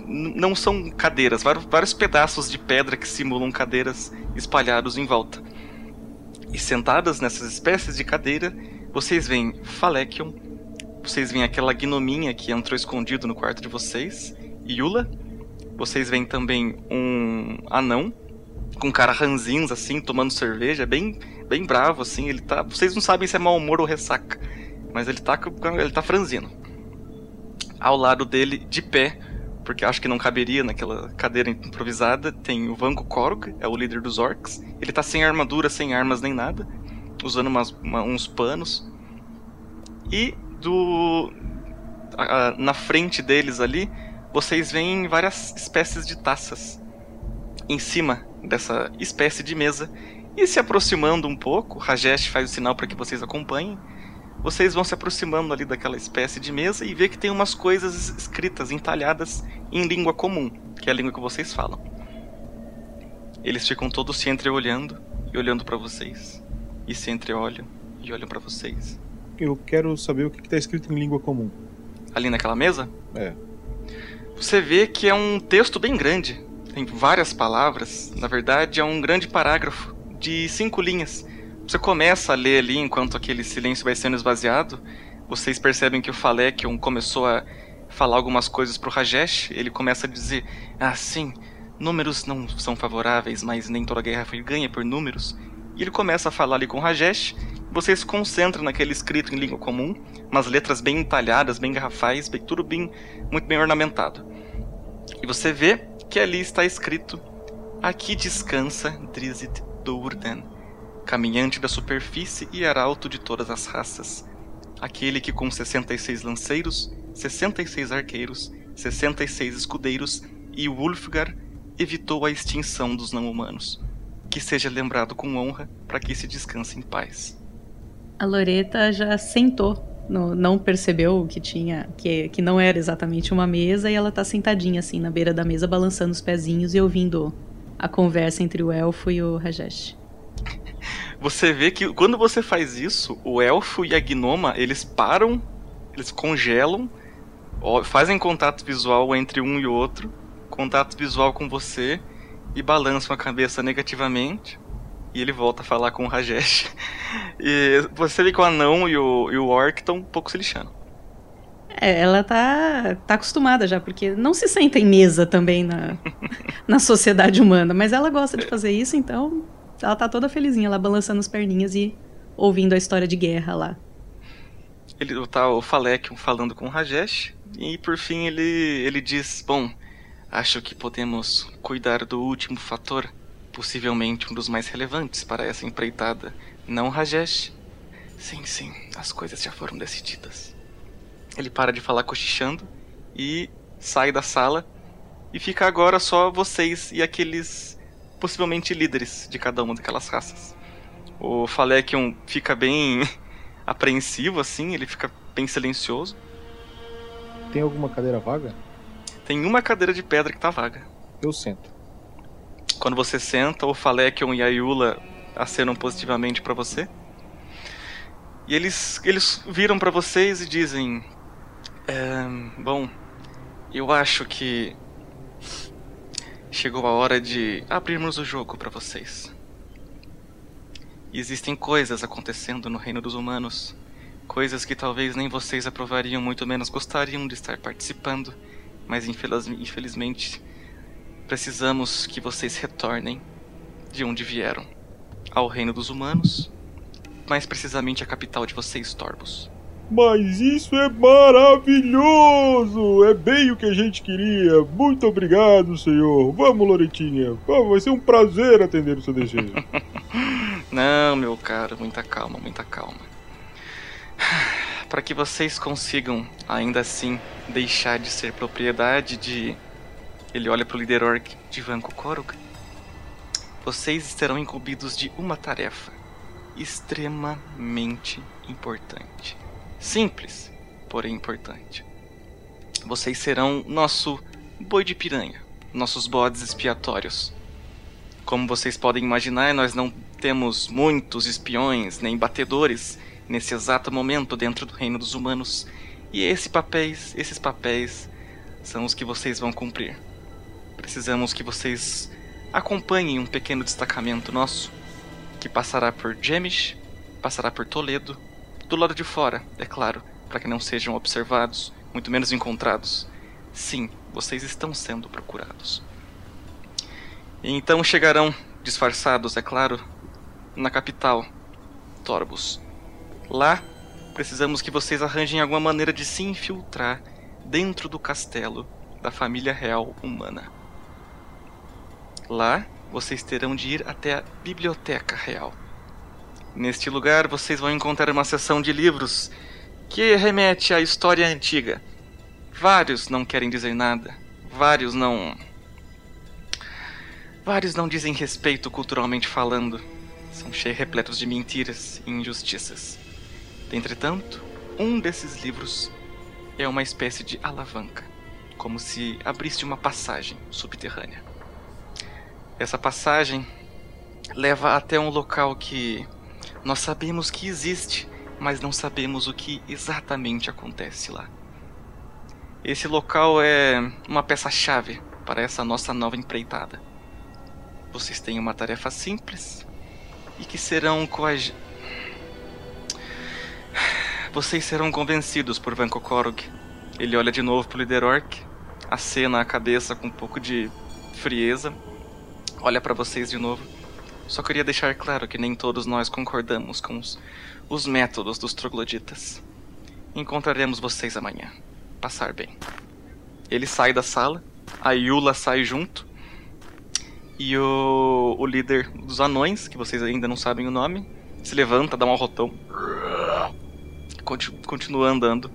não são cadeiras, vários, vários pedaços de pedra que simulam cadeiras espalhados em volta. E sentadas nessas espécies de cadeira, vocês veem Falekion, vocês veem aquela gnominha que entrou escondido no quarto de vocês, Yula. Vocês veem também um anão com cara ranzinza assim, tomando cerveja, bem bem bravo assim, ele tá, vocês não sabem se é mau humor ou ressaca, mas ele tá ele tá franzino. Ao lado dele, de pé, porque acho que não caberia naquela cadeira improvisada, tem o Vanko Korg, é o líder dos orcs. Ele tá sem armadura, sem armas nem nada, usando umas- uma- uns panos. E do a- a- na frente deles ali, vocês veem várias espécies de taças em cima dessa espécie de mesa. E se aproximando um pouco, Rajesh faz o sinal para que vocês acompanhem. Vocês vão se aproximando ali daquela espécie de mesa e vê que tem umas coisas escritas, entalhadas em língua comum, que é a língua que vocês falam. Eles ficam todos se entreolhando e olhando para vocês. E se entreolham e olham para vocês. Eu quero saber o que está escrito em língua comum. Ali naquela mesa, É. você vê que é um texto bem grande. Tem várias palavras. Na verdade, é um grande parágrafo de cinco linhas. Você começa a ler ali enquanto aquele silêncio vai sendo esvaziado. Vocês percebem que o Falekion começou a falar algumas coisas pro Rajesh. Ele começa a dizer: Ah, sim, números não são favoráveis, mas nem toda guerra foi ganha por números. E ele começa a falar ali com Rajesh. Você se concentra naquele escrito em língua comum, umas letras bem entalhadas, bem garrafais, bem, tudo bem, muito bem ornamentado. E você vê que ali está escrito: Aqui descansa Drizzt Dourdan, caminhante da superfície e arauto de todas as raças. Aquele que com 66 lanceiros, 66 arqueiros, 66 escudeiros e Wulfgar evitou a extinção dos não-humanos. Que seja lembrado com honra para que se descanse em paz. A Loreta já sentou, no- não percebeu que tinha, que, que não era exatamente uma mesa, e ela tá sentadinha assim na beira da mesa, balançando os pezinhos e ouvindo a conversa entre o elfo e o Rajesh. [laughs] Você vê que quando você faz isso, o elfo e a gnoma, eles param, eles congelam, fazem contato visual entre um e outro, contato visual com você, e balançam a cabeça negativamente. E ele volta a falar com o Rajesh. E você vê que o anão e o, e o orc estão um pouco se lixando. É, ela tá, tá acostumada já, porque não se senta em mesa também na, [laughs] na sociedade humana, mas ela gosta de fazer isso, então ela tá toda felizinha lá, balançando as perninhas e ouvindo a história de guerra lá. Ele tá o Falekion falando com o Rajesh. E por fim ele, ele diz: Bom, acho que podemos cuidar do último fator, possivelmente um dos mais relevantes para essa empreitada. Não, Rajesh? Sim, sim, as coisas já foram decididas. Ele para de falar cochichando e sai da sala. E fica agora só vocês e aqueles possivelmente líderes de cada uma daquelas raças. O Falekion fica bem [laughs] apreensivo assim, ele fica bem silencioso. Tem alguma cadeira vaga? Tem uma cadeira de pedra que tá vaga. Eu sento. Quando você senta, o Falekion e a Yula acenam positivamente pra você. E eles, eles viram pra vocês e dizem: "Ehm, Bom, eu acho que chegou a hora de abrirmos o jogo pra vocês. Existem coisas acontecendo no reino dos humanos. Coisas que talvez nem vocês aprovariam, muito menos gostariam de estar participando. Mas infeliz- infelizmente precisamos que vocês retornem de onde vieram ao reino dos humanos, mais precisamente a capital de vocês, Torbos. Mas isso é maravilhoso! É bem o que a gente queria. Muito obrigado, senhor. Vamos, Loretinha. Vamos, vai ser um prazer atender o seu desejo. [laughs] Não, meu caro, muita calma, muita calma. [sighs] Para que vocês consigam, ainda assim, deixar de ser propriedade de. Ele olha pro líder orc de Vanko Korog. Vocês serão incumbidos de uma tarefa extremamente importante. Simples, porém importante. Vocês serão nosso boi de piranha, nossos bodes expiatórios. Como vocês podem imaginar, nós não temos muitos espiões nem batedores nesse exato momento dentro do reino dos humanos. E esse papéis, esses papéis são os que vocês vão cumprir. Precisamos que vocês acompanhem um pequeno destacamento nosso que passará por Jemish, passará por Toledo, do lado de fora, é claro, para que não sejam observados, muito menos encontrados. Sim, vocês estão sendo procurados. Então chegarão disfarçados, é claro, na capital, Torbus. Lá, precisamos que vocês arranjem alguma maneira de se infiltrar dentro do castelo da família real humana. Lá, vocês terão de ir até a biblioteca real. Neste lugar, vocês vão encontrar uma seção de livros que remete à história antiga. Vários não querem dizer nada. Vários não. Vários não dizem respeito culturalmente falando. São cheios repletos de mentiras e injustiças. Entretanto, um desses livros é uma espécie de alavanca, como se abrisse uma passagem subterrânea. Essa passagem leva até um local que nós sabemos que existe, mas não sabemos o que exatamente acontece lá. Esse local é uma peça-chave para essa nossa nova empreitada. Vocês têm uma tarefa simples e que serão coag... Vocês serão convencidos por Vanko Korog. Ele olha de novo pro líder orc, acena a cabeça com um pouco de frieza, olha para vocês de novo. Só queria deixar claro que nem todos nós concordamos com os, os métodos dos trogloditas. Encontraremos vocês amanhã. Passar bem. Ele sai da sala, a Yula sai junto, e o, o líder dos anões, que vocês ainda não sabem o nome, se levanta, dá um arrotão. Continua andando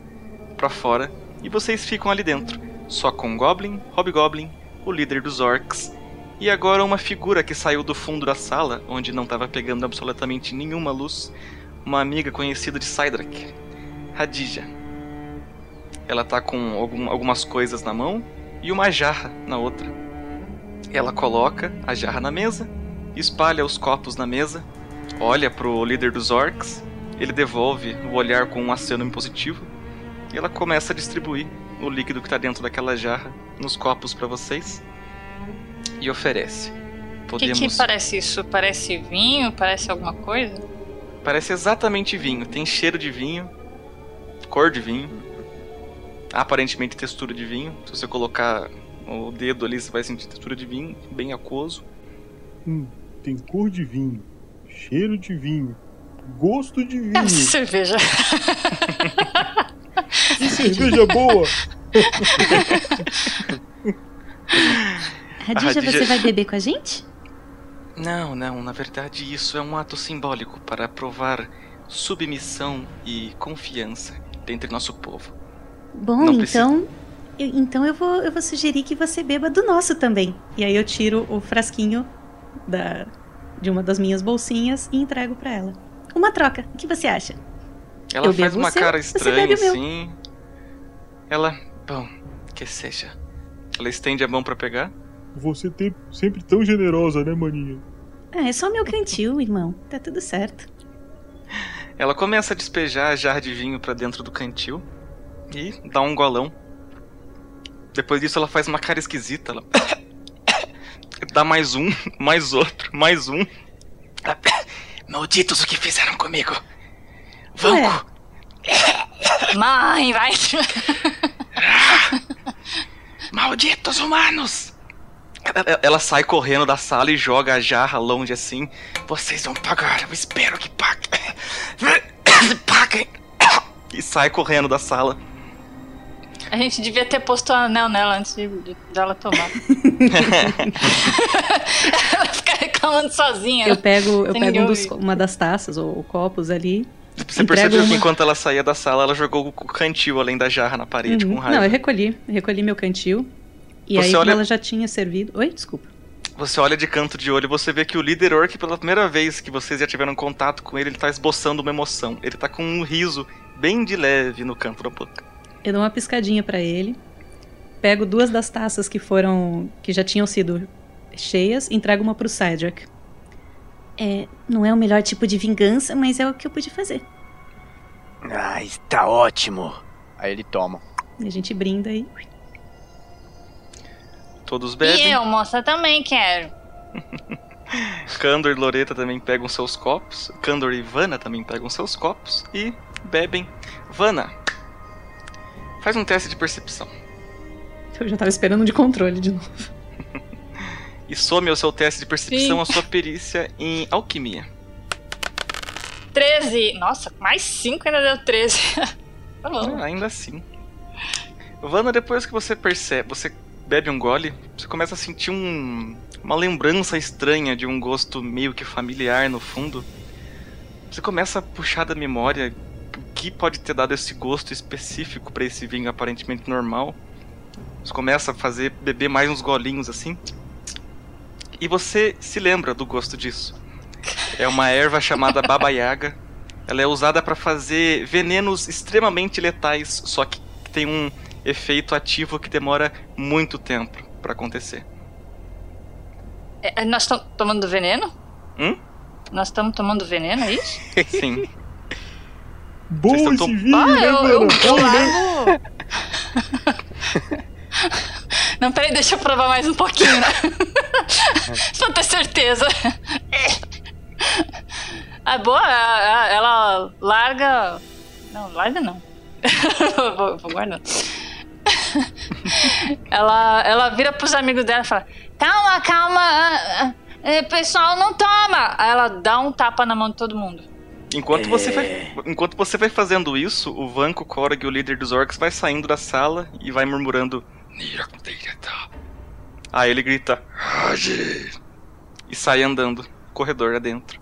para fora. E vocês ficam ali dentro. Só com Goblin, Hobgoblin, o líder dos orcs. E agora uma figura que saiu do fundo da sala, onde não estava pegando absolutamente nenhuma luz. Uma amiga conhecida de Cydrak, Hadija. Ela tá com algum, algumas coisas na mão e uma jarra na outra. Ela coloca a jarra na mesa, espalha os copos na mesa, olha pro líder dos orcs, ele devolve o olhar com um aceno impositivo e ela começa a distribuir o líquido que está dentro daquela jarra nos copos para vocês e oferece. O Podemos... que, que parece isso? Parece vinho? Parece alguma coisa? Parece exatamente vinho. Tem cheiro de vinho, cor de vinho, aparentemente textura de vinho. Se você colocar o dedo ali você vai sentir textura de vinho, bem aquoso. Hum, tem cor de vinho, cheiro de vinho, gosto de [laughs] vinho. É cerveja. cerveja boa. Radija, você vai beber com a gente? Não, não. Na verdade, isso é um ato simbólico para provar submissão e confiança entre nosso povo. Bom, Não então eu, então eu vou, eu vou sugerir que você beba do nosso também. E aí eu tiro o frasquinho da, de uma das minhas bolsinhas e entrego para ela. Uma troca. O que você acha? Ela eu faz uma seu, cara estranha assim. Ela, bom, que seja. Ela estende a mão para pegar. Você tem sempre tão generosa, né, maninha? Ah, é só meu cantil, irmão. Tá tudo certo. Ela começa a despejar a jarra de vinho para dentro do cantil e dá um golão. Depois disso ela faz uma cara esquisita. Ela... [coughs] Dá mais um, mais outro, mais um. Malditos o que fizeram comigo. Vanco! É. [laughs] Mãe, vai! Malditos humanos! Ela sai correndo da sala e joga a jarra longe assim. Vocês vão pagar, eu espero que paguem. [coughs] Paguem! E sai correndo da sala. A gente devia ter posto o anel nela antes de, de, de ela tomar. [laughs] ela fica reclamando sozinha. Eu pego, eu pego um dos, uma das taças ou, copos ali. Você percebeu uma... que enquanto ela saía da sala, ela jogou o cantil além da jarra na parede uhum. com raiva? Não, eu recolhi. Eu recolhi meu cantil. E você aí, olha... ela já tinha servido. Oi, desculpa. Você olha de canto de olho e você vê que o líder orc, pela primeira vez que vocês já tiveram contato com ele, ele tá esboçando uma emoção. Ele tá com um riso bem de leve no canto da boca. Eu dou uma piscadinha para ele, pego duas das taças que foram. que já tinham sido cheias e entrego uma pro Cedric. É, não é o melhor tipo de vingança, mas é o que eu pude fazer. Ah, está ótimo. Aí ele toma. E a gente brinda e. Todos bebem. E eu, moça, também quero. [laughs] Candor e Loreta também pegam seus copos. Candor e Vanna também pegam seus copos e bebem. Vanna, faz um teste de percepção. Eu já tava esperando um de controle de novo. E some ao seu teste de percepção Sim. a sua perícia em alquimia. 13. Nossa, mais 5 ainda deu 13. [laughs] tá bom. Ah, ainda assim. Vanna, depois que você percebe, você bebe um gole, você começa a sentir um, uma lembrança estranha de um gosto meio que familiar no fundo. Você começa a puxar da memória que pode ter dado esse gosto específico para esse vinho aparentemente normal. Você começa a fazer beber mais uns golinhos assim. E você se lembra do gosto disso. É uma erva chamada Baba Yaga. Ela é usada para fazer venenos extremamente letais, só que tem um efeito ativo que demora muito tempo para acontecer. É, nós estamos tomando veneno? Hum? Nós estamos tomando veneno, é isso? Sim. Bom Vocês esse tão- vinho, Ah, né, eu, eu, mano? eu largo. [laughs] Não, peraí, deixa eu provar mais um pouquinho, né? [laughs] Só ter certeza. Ah, boa, ela larga. Não, larga não. [laughs] vou, vou guardar. ela, ela vira pros amigos dela e fala: Calma, calma, ah, eh, pessoal, não toma. Aí ela dá um tapa na mão de todo mundo. Enquanto você vai, enquanto você vai fazendo isso, o Vanko, Korg, o líder dos orcs, vai saindo da sala e vai murmurando. Aí ele grita. "Age!" E sai andando, corredor adentro.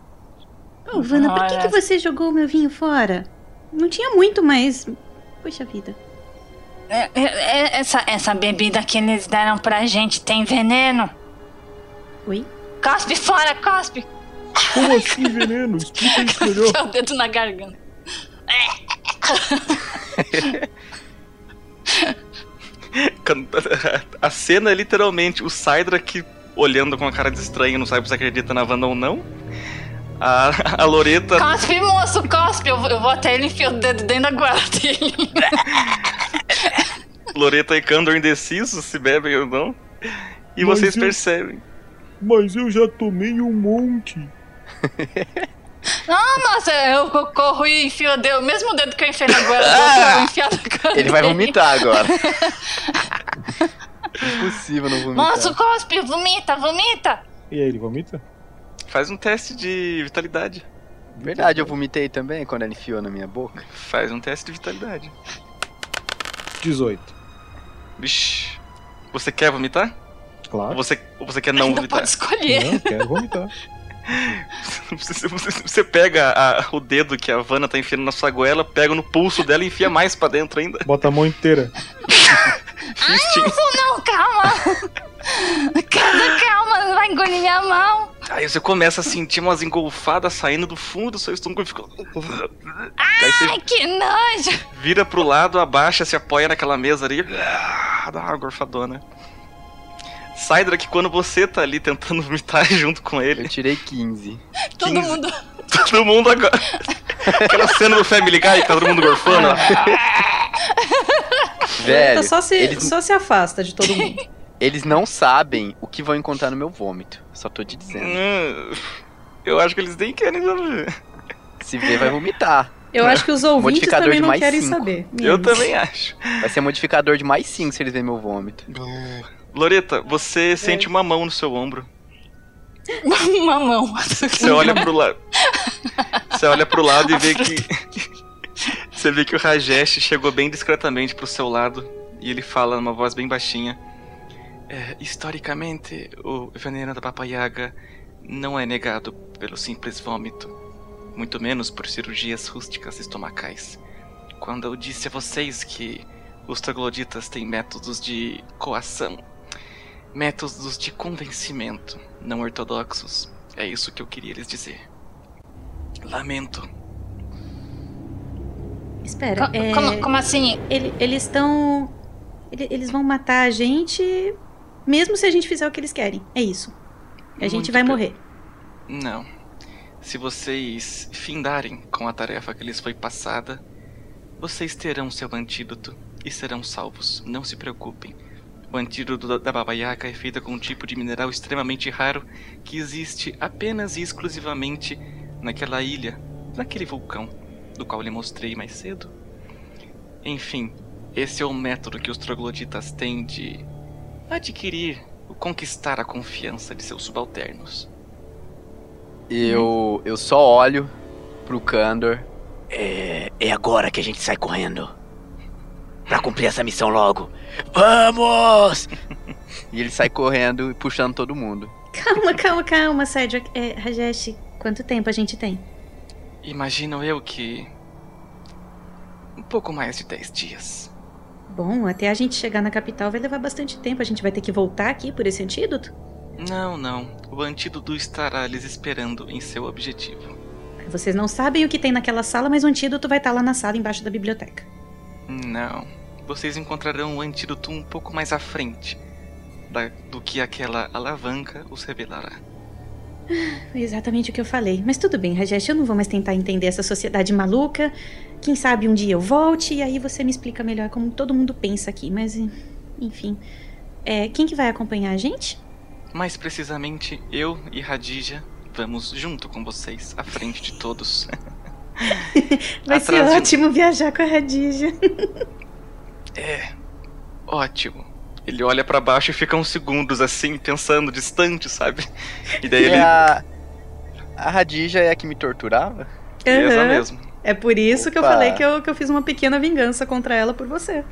Ô, Vana, por que, que você jogou o meu vinho fora? Não tinha muito, mas. Poxa vida. É, é, é, Essa, essa bebida que eles deram pra gente tem veneno? Oi? Cospe fora, cospe! Como assim veneno? Explica isso melhor. Enfia [laughs] o dedo na garganta. [laughs] A cena é literalmente o Sidra que olhando com uma cara de estranho, não sabe se acredita na Wanda ou não. A, a Loreta. Cospe, moço, cospe! Eu, vou- eu vou até ele enfiar o dedo dentro da goela dele. [laughs] Loreta e Kandor indecisos se bebem ou não. E Mas vocês eu- percebem. Mas eu já tomei um monte. Não, [laughs] nossa, eu co- corro e enfio o dedo. O mesmo dedo que eu enfiei na goela dele, eu vou enfiar na goela Ele vai vomitar agora. [laughs] Impossível não vomitar. Moço, cospe, vomita, vomita! E aí, ele vomita? Faz um teste de vitalidade. Verdade, eu vomitei também quando ele enfiou na minha boca. Faz um teste de vitalidade. 18. Vixe. Você quer vomitar? Claro. Ou você, ou você quer não Ainda vomitar? pode escolher. Não, quero vomitar. Você, você- você pega a- o dedo que a Vanna tá enfiando na sua goela, pega no pulso dela e enfia mais pra dentro ainda. Bota a mão inteira. [laughs] Ai, não não, calma! Calma, calma, não vai engolir minha mão! Aí você começa a sentir umas engolfadas saindo do fundo do seu estômago e fica. Ai, que nojo! vira pro lado, abaixa, se apoia naquela mesa ali. ah, Dá uma gorfadona. Sidra, que quando você tá ali tentando [laughs] vomitar junto com ele. Eu tirei 15. Todo 15. mundo. [laughs] Todo mundo agora. Aquela cena do Family Guy que tá todo mundo gorfando. ó. [laughs] Velho, só, se, eles, só se afasta de todo mundo. eles não sabem o que vão encontrar no meu vômito. Só tô te dizendo. Hum, Eu acho que eles nem querem saber. Se ver, vai vomitar. Eu acho que os ouvintes também não querem cinco. saber. Eu Menos. também acho. Vai ser modificador de mais 5 se eles verem meu vômito. Loreta, você sente uma mão no seu ombro. [laughs] Uma mão. Você olha pro lado. Você olha pro lado e vê que. [laughs] Você vê que o Rajesh chegou bem discretamente pro seu lado e ele fala numa voz bem baixinha. "É, historicamente, o veneno da Baba Yaga não é negado pelo simples vômito, muito menos por cirurgias rústicas estomacais. Quando eu disse a vocês que os trogloditas têm métodos de coação, métodos de convencimento não ortodoxos, é isso que eu queria lhes dizer. Lamento. Espera, Co- é, como, como assim? ele- eles estão. ele- Eles vão matar a gente, mesmo se a gente fizer o que eles querem. É isso. A gente Muito vai bem. morrer. Não. Se vocês findarem com a tarefa que lhes foi passada, vocês terão seu antídoto e serão salvos. Não se preocupem. O antídoto da- da Baba Yaga é feito com um tipo de mineral extremamente raro que existe apenas e exclusivamente naquela ilha, naquele vulcão, do qual lhe mostrei mais cedo. Enfim, esse é o método que os trogloditas têm de adquirir ou conquistar a confiança de seus subalternos. Eu, eu só olho pro Kandor. É, é agora que a gente sai correndo. Pra cumprir essa missão logo. Vamos! [laughs] E ele sai correndo e puxando todo mundo. Calma, calma, calma, Cedric. É, Rajesh, quanto tempo a gente tem? Imagino eu que. um pouco mais de 10 dias. Bom, até a gente chegar na capital vai levar bastante tempo. A gente vai ter que voltar aqui por esse antídoto? Não, não. O antídoto estará lhes esperando em seu objetivo. Vocês não sabem o que tem naquela sala, mas o antídoto vai estar lá na sala embaixo da biblioteca. Não. Vocês encontrarão o antídoto um pouco mais à frente da- do que aquela alavanca os revelará. Foi exatamente o que eu falei. Mas tudo bem, Rajesh, eu não vou mais tentar entender essa sociedade maluca. Quem sabe um dia eu volte e aí você me explica melhor como todo mundo pensa aqui. Mas, enfim. É, quem que vai acompanhar a gente? Mais precisamente, eu e Radija vamos junto com vocês, à frente de todos. [laughs] Vai ser Atrás de- ótimo viajar com a Radija. [laughs] É. Ótimo. Ele olha pra baixo e fica uns segundos assim, pensando distante, sabe? [laughs] E daí ele. É a, a Radija é a que me torturava? Essa Aham. mesmo. É por isso que eu Opa. falei que eu, que eu fiz uma pequena vingança contra ela por você.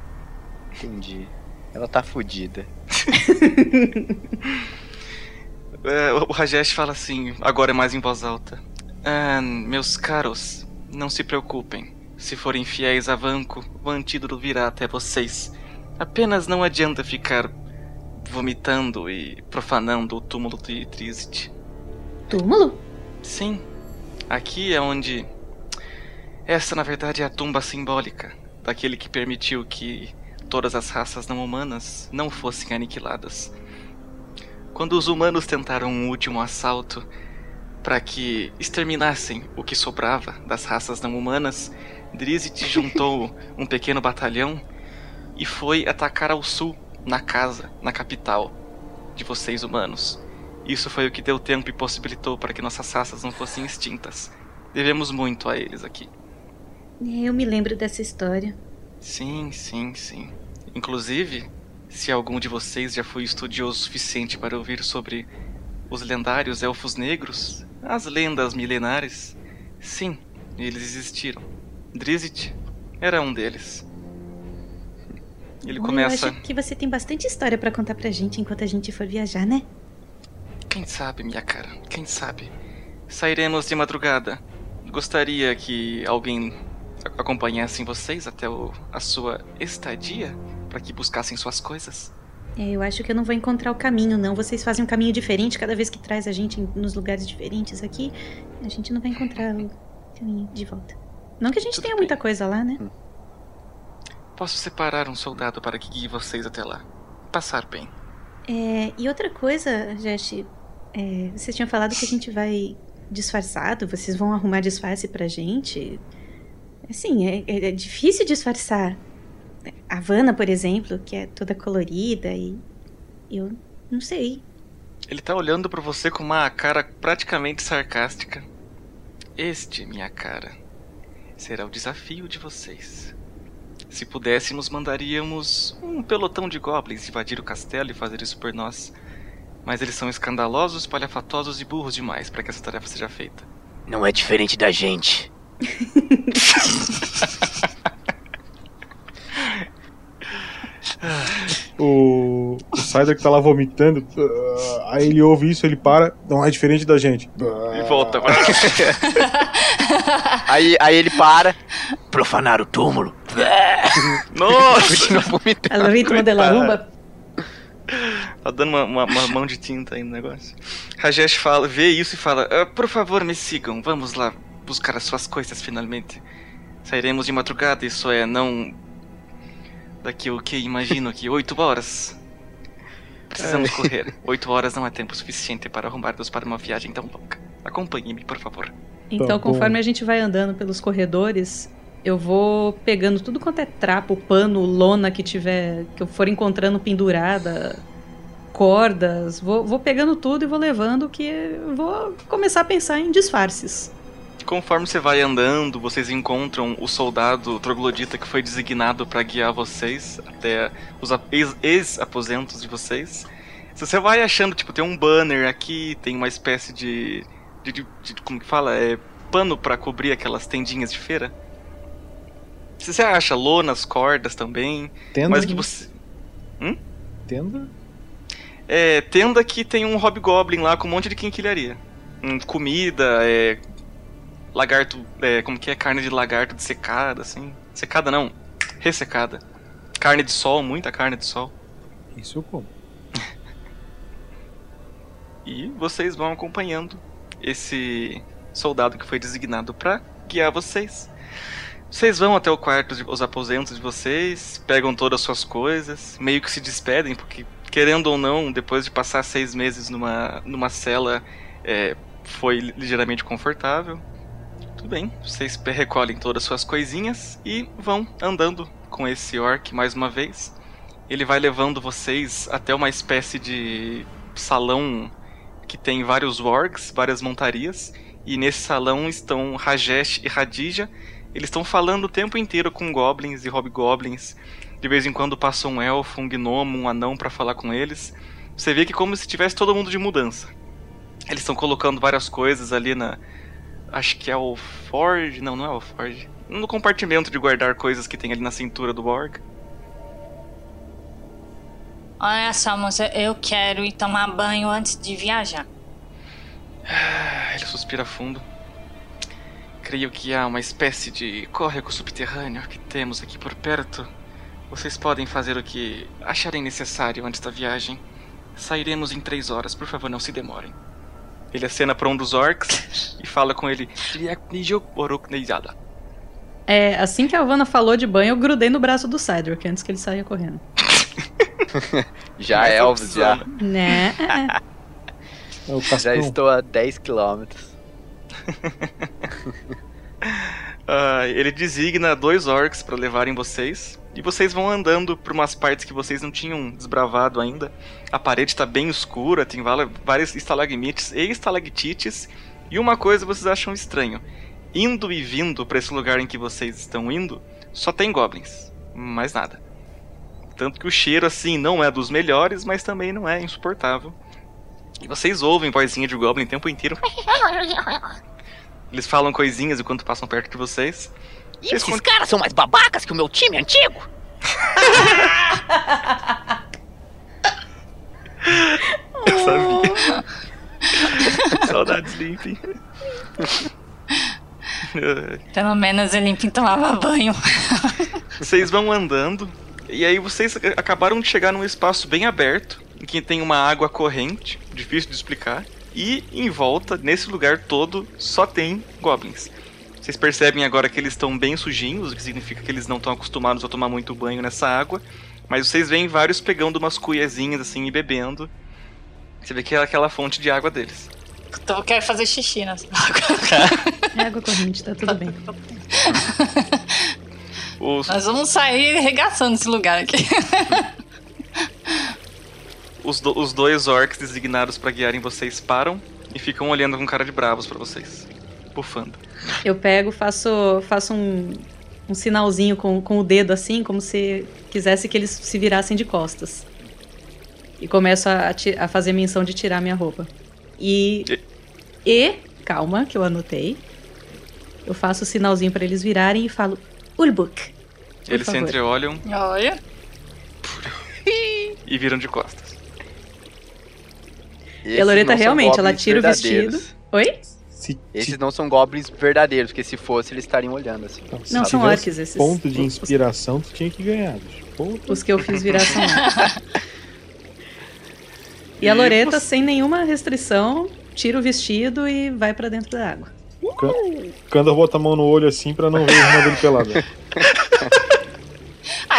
Entendi. Ela tá fodida. [laughs] É, o Rajesh fala assim, agora é mais em voz alta. Ah, meus caros, não se preocupem. Se forem fiéis a Vanco, o antídoto virá até vocês. Apenas não adianta ficar vomitando e profanando o túmulo de Trizit. Túmulo? Sim. Aqui é onde. Essa, na verdade, é a tumba simbólica daquele que permitiu que todas as raças não humanas não fossem aniquiladas. Quando os humanos tentaram um último assalto para que exterminassem o que sobrava das raças não humanas, Drizzt juntou [laughs] um pequeno batalhão e foi atacar ao sul, na casa, na capital de vocês humanos. Isso foi o que deu tempo e possibilitou para que nossas raças não fossem extintas. Devemos muito a eles aqui. É, Eu me lembro dessa história. Sim, sim, sim. Inclusive, se algum de vocês já foi estudioso o suficiente para ouvir sobre os lendários elfos negros, as lendas milenares, sim, eles existiram. Drizzt era um deles. Ele Bom, começa. Eu acho que você tem bastante história pra contar pra gente enquanto a gente for viajar, né? Quem sabe, minha cara, quem sabe? Sairemos de madrugada. Gostaria que alguém acompanhasse vocês até o- a sua estadia para que buscassem suas coisas. É, eu acho que eu não vou encontrar o caminho, não. Vocês fazem um caminho diferente cada vez que traz a gente nos lugares diferentes aqui. A gente não vai encontrar o caminho de volta. Não que a gente tenha muita coisa lá, né? Posso separar um soldado para que guie vocês até lá. Passar bem. É, e outra coisa, Jess, é, vocês tinham falado que a gente vai disfarçado, vocês vão arrumar disfarce pra gente. Assim, é, é- é difícil disfarçar. A Vanna, por exemplo, que é toda colorida e. Eu não sei. Ele tá olhando para você com uma cara praticamente sarcástica. Este, minha cara, será o desafio de vocês. Se pudéssemos, mandaríamos um pelotão de goblins invadir o castelo e fazer isso por nós. Mas eles são escandalosos, palhafatosos e burros demais para que essa tarefa seja feita. Não é diferente da gente. [laughs] O, o Cyder que tá lá vomitando. ah, aí ele ouve isso, ele para. Não é diferente da gente. E volta. [laughs] aí, aí ele para. Profanar o túmulo. [laughs] Nossa! Al ritmo de la rumba. Tá dando uma, uma- uma mão de tinta aí no negócio. Rajesh fala, vê isso e fala: "Ah, Por favor, me sigam. Vamos lá buscar as suas coisas finalmente. Sairemos de madrugada, isso é, não. Daqui o que? Imagino que oito horas. Precisamos Ai. correr. Oito horas não é tempo suficiente para arrumarmos para uma viagem tão longa. Acompanhe-me, por favor. Então, conforme a gente vai andando pelos corredores, eu vou pegando tudo quanto é trapo, pano, lona que tiver, que eu for encontrando pendurada, cordas, vou, vou pegando tudo e vou levando que vou começar a pensar em disfarces. Conforme você vai andando, vocês encontram o soldado troglodita que foi designado para guiar vocês até os ex-aposentos de vocês. Se você vai achando, tipo, tem um banner aqui, tem uma espécie de. de, de- de- como que fala? É pano para cobrir aquelas tendinhas de feira. Se você acha lonas, cordas também. Tenda, mas que né? você. Hum? Tenda? É, tenda que tem um hobgoblin lá com um monte de quinquilharia. Hum, comida, é. Lagarto. É, como que é? Carne de lagarto dessecada, assim. Secada não. Ressecada. Carne de sol, muita carne de sol. Isso eu como. [laughs] E vocês vão acompanhando esse soldado que foi designado pra guiar vocês. Vocês vão até o quarto dos aposentos de vocês, pegam todas as suas coisas, meio que se despedem, porque, querendo ou não, depois de passar seis meses numa, numa cela, é, foi ligeiramente confortável. Bem, vocês recolhem todas as suas coisinhas e vão andando com esse orc mais uma vez. Ele vai levando vocês até uma espécie de salão que tem vários wargs, várias montarias, e nesse salão estão Rajesh e Radija. Eles estão falando o tempo inteiro com goblins e hobgoblins. De vez em quando passa um elfo, um gnomo, um anão para falar com eles. Você vê que é como se tivesse todo mundo de mudança. Eles estão colocando várias coisas ali na. Acho que é o Forge. Não, não é o Forge. No compartimento de guardar coisas que tem ali na cintura do Borg. Olha só, moça, eu quero ir tomar banho antes de viajar. Ah, Ele suspira fundo. Creio que há uma espécie de córrego subterrâneo que temos aqui por perto. Vocês podem fazer o que acharem necessário antes da viagem. Sairemos em três horas, por favor, não se demorem. Ele acena para um dos orcs e fala com ele. É, assim que a Havana falou de banho, eu grudei no braço do Cedric antes que ele saia correndo. [laughs] Já é Elvis, opção, já. Né? É o Já estou a 10 quilômetros. [laughs] Ah, ele designa dois orcs para levarem vocês. E vocês vão andando por umas partes que vocês não tinham desbravado ainda. A parede está bem escura, tem várias estalagmites e estalactites. E uma coisa vocês acham estranho: indo e vindo para esse lugar em que vocês estão indo, só tem goblins. Mais nada. Tanto que o cheiro, assim, não é dos melhores, mas também não é insuportável. E vocês ouvem vozinha de goblin o tempo inteiro. [laughs] Eles falam coisinhas enquanto passam perto de vocês. E esses caras são mais babacas que o meu time antigo? [laughs] Eu sabia. [laughs] Saudades Limping. [laughs] Pelo menos ele Limpim tomava banho. vocês vão andando e aí vocês acabaram de chegar num espaço bem aberto, em que tem uma água corrente, difícil de explicar, e em volta, nesse lugar todo, só tem goblins. Vocês percebem agora que eles estão bem sujinhos, o que significa que eles não estão acostumados a tomar muito banho nessa água, mas vocês veem vários pegando umas cuiazinhas assim e bebendo. Você vê que é aquela fonte de água deles. Então eu quero fazer xixi nessa [laughs] É água corrente, tá tudo bem. Os, Nós vamos sair regaçando esse lugar aqui. [laughs] os, do- os dois orcs designados pra guiarem vocês param e ficam olhando com cara de bravos pra vocês. Bufando. Eu pego, faço, faço um, um sinalzinho com, com o dedo assim, como se quisesse que eles se virassem de costas. E começo a, a fazer menção de tirar minha roupa. E. E. Calma, que eu anotei. Eu faço o sinalzinho pra eles virarem e falo. Ulbuk. Eles se favor. entreolham Olha. [laughs] e viram de costas. E a Loreta realmente, ela tira o vestido. Oi? Se, Esses não são goblins verdadeiros, porque se fosse, eles estariam olhando assim. se Não, são orcs esses. Ponto de inspiração, tu tinha que ganhar. Os que eu fiz virar são. [laughs] E a Loreta, você- sem nenhuma restrição, tira o vestido e vai pra dentro da água. Kandor bota a mão no olho assim pra não ver a irmã dele pelada. [laughs]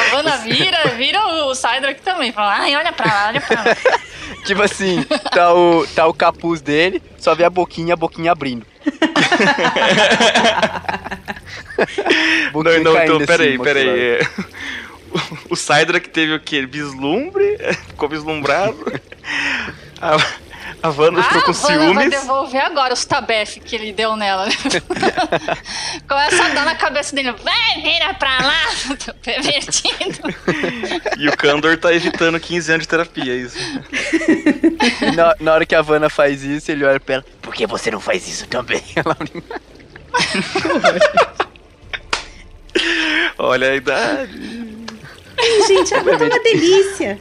A Vanna vira, vira o Cydrak também. Fala, ai, olha pra lá, olha pra lá. [laughs] Tipo assim, tá o, tá o capuz dele, só vê a boquinha, a boquinha abrindo. [laughs] Não, Boquinha não, caindo então, peraí, assim, peraí. é, [laughs] O Sidra que teve o quê? Vislumbre? Ficou vislumbrado. A, a Wanda ficou com Ah, a vai ciúmes. devolver agora os tabef que ele deu nela. [laughs] Começa a dar na cabeça dele. Vai, vira pra lá, [laughs] tô pervertido. E o Kandor tá evitando 15 anos de terapia, é isso. Na, na hora que a Vanna faz isso, ele olha pra ela. Por que você não faz isso também? [laughs] Ela Olha a idade. Ai, gente, a água tá uma delícia.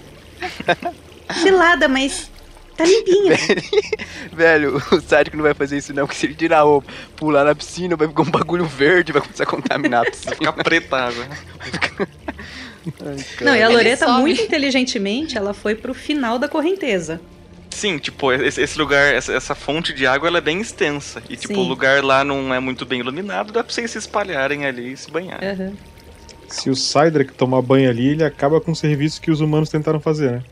Gelada, mas tá limpinha. [laughs] Velho, o sádico não vai fazer isso não, porque se ele tirar a roupa, pular na piscina, vai ficar um bagulho verde, vai começar a contaminar a piscina. [laughs] Vai ficar preta a água. Não, e a Loreta, muito inteligentemente, ela foi pro final da correnteza. Sim, tipo, esse, esse lugar, essa, essa fonte de água, ela é bem extensa. E, tipo, Sim. o lugar lá não é muito bem iluminado, dá pra vocês se espalharem ali e se banhar. Aham. Se o Cydrak tomar banho ali, ele acaba com o serviço que os humanos tentaram fazer, né?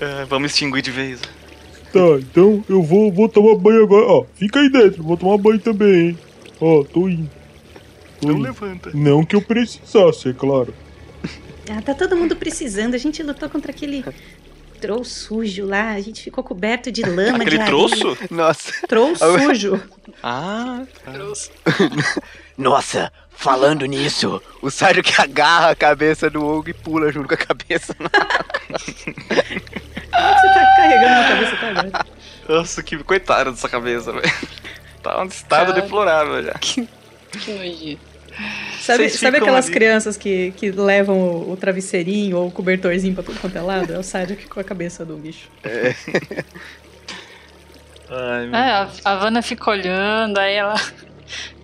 É, vamos extinguir de vez. Tá, então eu vou, vou tomar banho agora. Ó, fica aí dentro, vou tomar banho também, hein? Ó, tô indo. Tô Não indo. levanta. Não que eu precisasse, é claro. Ah, tá todo mundo precisando. A gente lutou contra aquele troll sujo lá. A gente ficou coberto de lama, Aquele de areia. troço? Nossa. Troll [laughs] sujo. Ah, tá. [laughs] Nossa, falando nisso, O sádico que agarra a cabeça do ogro e pula junto com a cabeça. Como é que você tá carregando uma cabeça até agora? Nossa, que coitada dessa cabeça, velho. Tá um estado Cara. deplorável já. Que nojento. Sabe, sabe aquelas ali. crianças que, que levam o, o travesseirinho ou o cobertorzinho pra tudo quanto é lado? É o Cedric com a cabeça do bicho. [laughs] Ai, meu É, a, a Vanna fica olhando, aí ela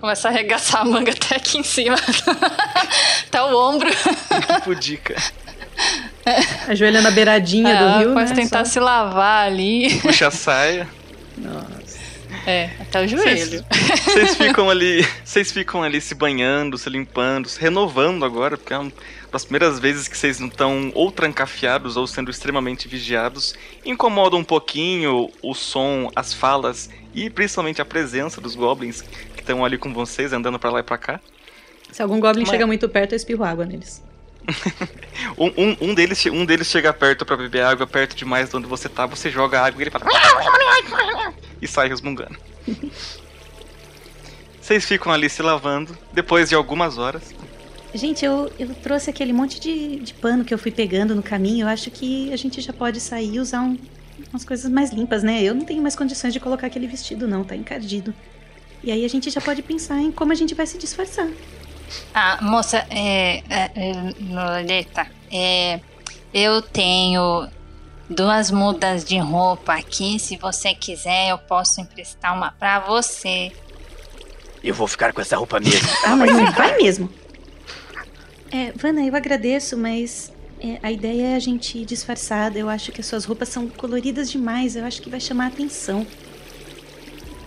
começa a arregaçar a manga até aqui em cima. [laughs] até o ombro. que pudica. Ajoelha na beiradinha do Ela rio, começa né? tentar Só- se lavar ali. Puxa a saia. Nossa. É, até o joelho. Vocês ficam ali. Vocês ficam ali se banhando, se limpando, se renovando agora, porque é uma das primeiras vezes que vocês não estão ou trancafiados ou sendo extremamente vigiados. Incomoda um pouquinho o som, as falas e principalmente a presença dos goblins que estão ali com vocês, andando pra lá e pra cá. Se algum goblin Mas- chega muito perto, eu espirro água neles. [laughs] Um, um, um deles, um deles chega perto pra beber água, perto demais de onde você tá, você joga água e ele fala. [laughs] E sai resmungando. [laughs] Vocês ficam ali se lavando, depois de algumas horas. Gente, eu, eu trouxe aquele monte de, de pano que eu fui pegando no caminho. Eu acho que a gente já pode sair e usar um- umas coisas mais limpas, né? Eu não tenho mais condições de colocar aquele vestido, não. Tá encardido. E aí a gente já pode pensar em como a gente vai se disfarçar. Ah, moça, é, é, é, Loleta, é, eu tenho duas mudas de roupa aqui. Se você quiser, eu posso emprestar uma pra você. eu vou ficar com essa roupa mesmo. [laughs] Ah, mas não vai mesmo. É, Vanna, eu agradeço, mas é, a ideia é a gente ir disfarçada. Eu acho que as suas roupas são coloridas demais. Eu acho que vai chamar a atenção.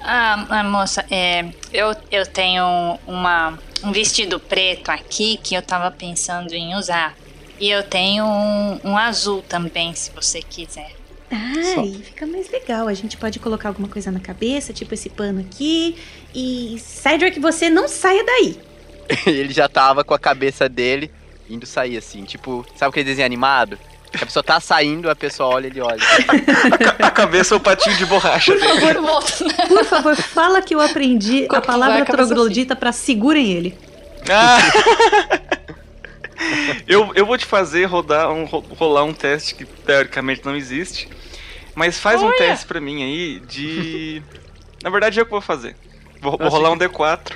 Ah, ah, moça, é, eu, eu tenho uma, um vestido preto aqui que eu tava pensando em usar. E eu tenho um, um azul também, se você quiser. Ah, e fica mais legal. A gente pode colocar alguma coisa na cabeça, tipo esse pano aqui. E Cedric, você não saia daí. [laughs] ele já tava com a cabeça dele indo sair assim, tipo, sabe aquele desenho animado? A pessoa tá saindo, a pessoa olha, ele olha. A cabeça é o patinho de borracha dele. Por favor, fala que eu aprendi a palavra vai a cabeça troglodita pra segurem ele. Ah! [laughs] eu, eu vou te fazer rodar um, ro- rolar um teste que teoricamente não existe. Mas faz um Olha! teste pra mim aí de. Na verdade, eu que vou fazer. Vou, vou Nossa, rolar um D4.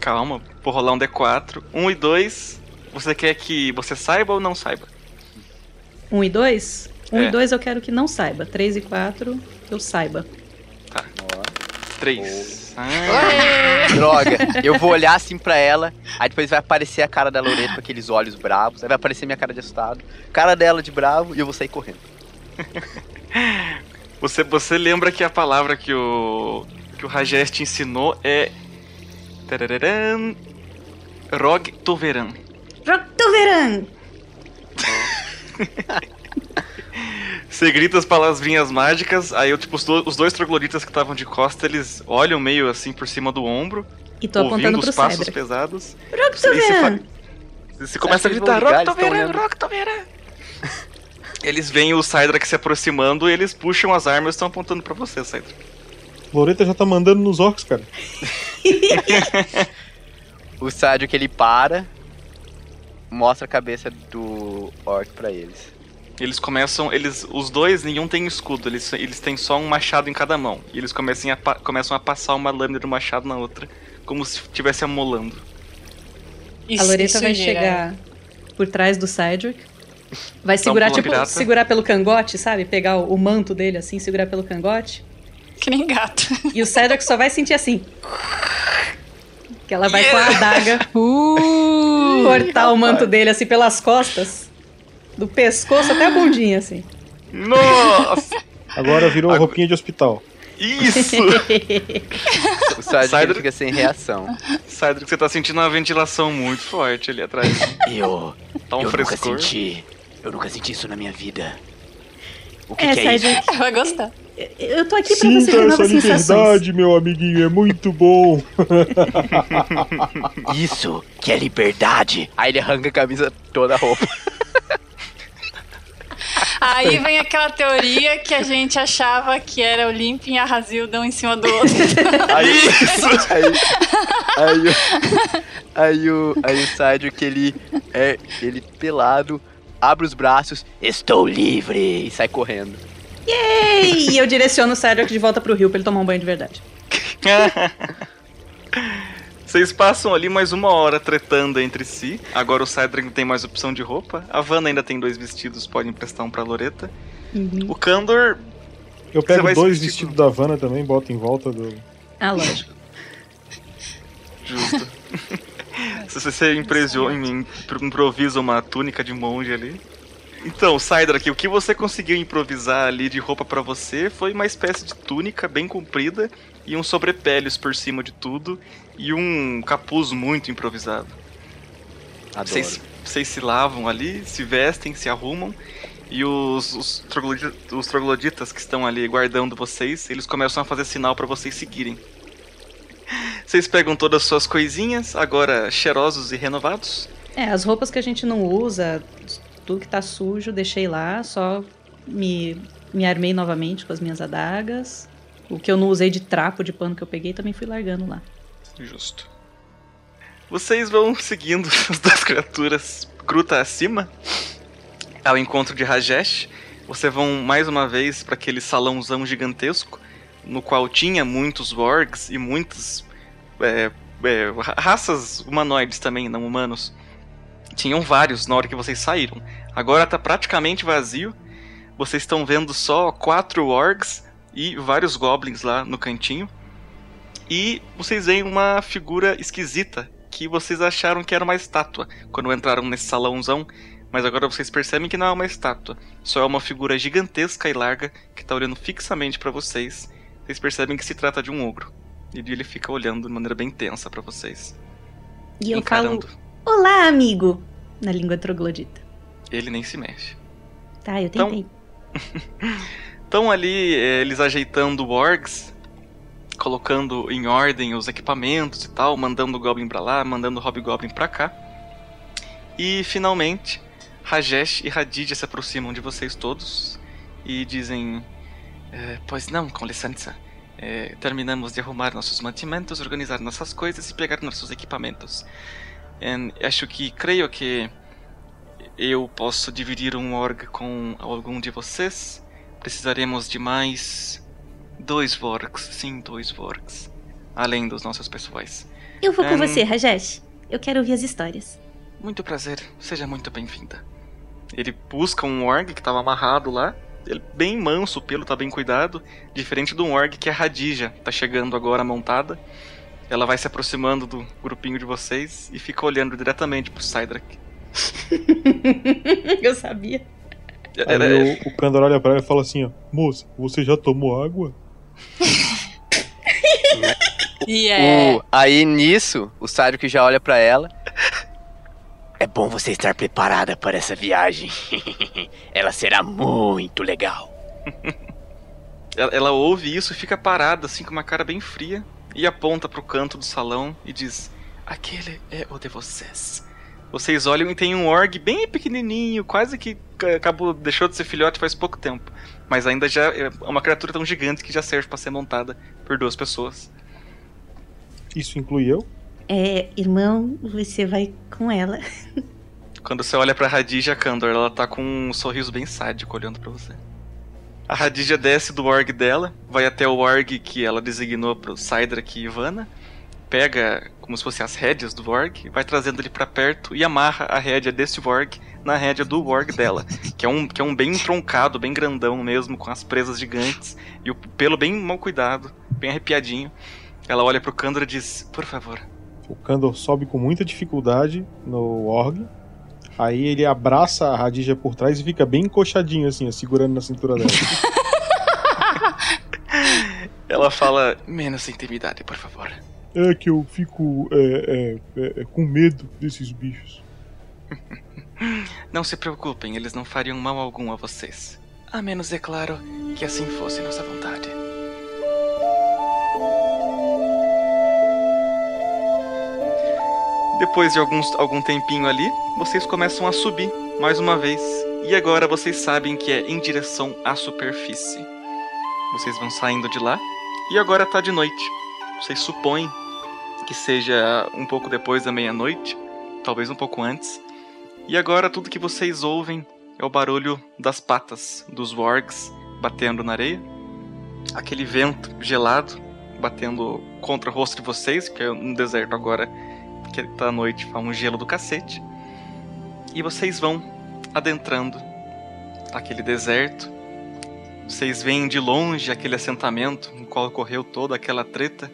Calma, vou rolar um D4. Um e dois. Você quer que você saiba ou não saiba? Um e dois? Um É. e dois eu quero que não saiba. Três e quatro, eu saiba. Três. Ah, Droga, eu vou olhar assim pra ela, aí depois vai aparecer a cara da Loreto com aqueles olhos bravos, aí vai aparecer minha cara de assustado, cara dela de bravo e eu vou sair correndo. [laughs] você, você lembra que a palavra que o. que o Rajesh te ensinou é. Rog Toveran. Roctoveran! [laughs] Você grita as palavrinhas mágicas, aí eu, tipo, os, do- os dois trogloditas que estavam de costa, eles olham meio assim por cima do ombro, E tô apontando ouvindo pro os passos Cedric. pesados. Roctoveran! E você Você começa a gritar, Roctoveran. Roctoveran! [laughs] Eles veem o Cydrak se aproximando e eles puxam as armas e estão apontando pra você, Cydrak. Loreta já tá mandando nos orcs, cara. [laughs] O Sádio que ele para, mostra a cabeça do orc pra eles. Eles começam, eles, os dois, nenhum tem escudo, eles, eles têm só um machado em cada mão. E eles começam a, começam a passar uma lâmina do machado na outra, como se estivesse amolando. a Loreta vai chegar por trás do Cedric. Vai segurar, tipo, pirata. segurar pelo cangote, sabe? Pegar o, o manto dele assim, segurar pelo cangote. Que nem gato. E o Cedric só vai sentir assim. Que ela vai com a adaga [laughs] cortar o manto dele assim pelas costas. Do pescoço até a bundinha, assim. Nossa! Agora virou roupinha de hospital. Isso! [laughs] O Cydrak- fica sem reação. Cydrak, você tá sentindo uma ventilação muito forte ali atrás. Eu. Tá um eu frescor. nunca senti. Eu nunca senti isso na minha vida. O que, É, que é isso? Vai gostar. Eu tô aqui pra você Sinta ter essa novas sensações. liberdade, meu amiguinho, é muito bom. [laughs] Isso que é liberdade. Aí ele arranca a camisa toda a roupa. Aí vem aquela teoria que a gente achava que era o Limpin e a Razilda um em cima do outro. [laughs] Aí, aí, aí, o- aí o, aí o Sádio que ele é ele pelado, abre os braços, estou livre e sai correndo. Yay! E eu direciono o Cedric de volta pro rio pra ele tomar um banho de verdade. [laughs] Vocês passam ali mais uma hora tretando entre si. Agora o não tem mais opção de roupa. A Vanna ainda tem dois vestidos, pode emprestar um pra Loreta. O Kandor. Eu Você pego vai dois vestidos da Havana também, boto em volta do. Ah, lógico. Justo. [laughs] Se você impresio- im- improvisa uma túnica de monge ali. Então, Cydrak, o que você conseguiu improvisar ali de roupa pra você foi uma espécie de túnica bem comprida e um sobrepelhos por cima de tudo e um capuz muito improvisado. Adoro. Vocês, vocês se lavam ali, se vestem, se arrumam e os, os, troglodi- os trogloditas que estão ali guardando vocês, eles começam a fazer sinal pra vocês seguirem. Vocês pegam todas as suas coisinhas, agora cheirosos e renovados. É, as roupas que a gente não usa, tudo que tá sujo, deixei lá, só me, me armei novamente com as minhas adagas. O que eu não usei de trapo de pano que eu peguei também fui largando lá. Justo. Vocês vão seguindo [laughs] as duas criaturas gruta acima ao encontro de Rajesh. Vocês vão mais uma vez para aquele salãozão gigantesco no qual tinha muitos wargs e muitas é, é, ra- raças humanoides também, não humanos. Tinham vários na hora que vocês saíram. Agora tá praticamente vazio. Vocês estão vendo só quatro wargs e vários goblins lá no cantinho. E vocês veem uma figura esquisita que vocês acharam que era uma estátua quando entraram nesse salãozão, mas agora vocês percebem que não é uma estátua, só é uma figura gigantesca e larga que tá olhando fixamente pra vocês. Vocês percebem que se trata de um ogro. E ele fica olhando de maneira bem tensa pra vocês. E eu encarando. falo, olá, amigo, na língua troglodita. Ele nem se mexe. Tá, eu Então- tentei. Estão ali eh, eles ajeitando wargs, colocando em ordem os equipamentos e tal, mandando o Goblin pra lá, mandando o Hobgoblin pra cá. E finalmente, Rajesh e Hadidja se aproximam de vocês todos e dizem: "Eh, Pois não, com licença. Eh, terminamos de arrumar nossos mantimentos, organizar nossas coisas e pegar nossos equipamentos. Acho que, creio que eu posso dividir um org com algum de vocês. Precisaremos de mais dois Vorks, sim, dois Vorks. Além dos nossos pessoais. Eu vou com você, Rajesh. Eu quero ouvir as histórias. Muito prazer, seja muito bem-vinda. Ele busca um org que estava amarrado lá. Ele bem manso, o pelo tá bem cuidado. Diferente de um org que é a Radija, tá chegando agora montada. Ela vai se aproximando do grupinho de vocês e fica olhando diretamente pro Cydrak. [laughs] eu sabia. Aí o, o Kandor olha pra ela e fala assim, ó. Moça, você já tomou água? [laughs] E é. O- aí nisso, o que já olha pra ela. [laughs] É, bom você estar preparada para essa viagem. Ela será muito legal. Ela, ela ouve isso e fica parada, assim, com uma cara bem fria, e aponta pro canto do salão e diz: Aquele é o de vocês. Vocês olham e tem um org bem pequenininho, quase que ca- acabou, deixou de ser filhote faz pouco tempo. Mas ainda já é uma criatura tão gigante que já serve para ser montada por duas pessoas. Isso inclui eu? É, irmão, você vai com ela. Quando você olha pra Radija Kandor, ela tá com um sorriso bem sádico olhando pra você. A Radija desce do org dela, vai até o org que ela designou pro Sidrak e Ivana, pega como se fossem as rédeas do org, vai trazendo ele pra perto e amarra a rédea desse org na rédea do org dela, que é um, que é um bem troncado, bem grandão mesmo, com as presas gigantes e o pelo bem mal cuidado, bem arrepiadinho. Ela olha pro Kandor e diz: Por favor, O Kandor sobe com muita dificuldade no org. Aí ele abraça a Radija por trás e fica bem encoxadinho assim, ó, segurando na cintura dela. [laughs] ela fala: Menos intimidade, por favor. é que eu fico é, é, é, é, com medo desses bichos. [laughs] Não se preocupem, eles não fariam mal algum a vocês. A menos, é claro, que assim fosse nossa vontade. Depois de alguns, algum tempinho ali, vocês começam a subir mais uma vez. E agora vocês sabem que é em direção à superfície. Vocês vão saindo de lá. E agora tá de noite. Vocês supõem que seja um pouco depois da meia-noite, talvez um pouco antes. E agora tudo que vocês ouvem é o barulho das patas dos wargs batendo na areia. Aquele vento gelado batendo contra o rosto de vocês, que é um deserto agora que tá à noite, faz um gelo do cacete. E vocês vão adentrando aquele deserto. Vocês veem de longe aquele assentamento no qual ocorreu toda aquela treta.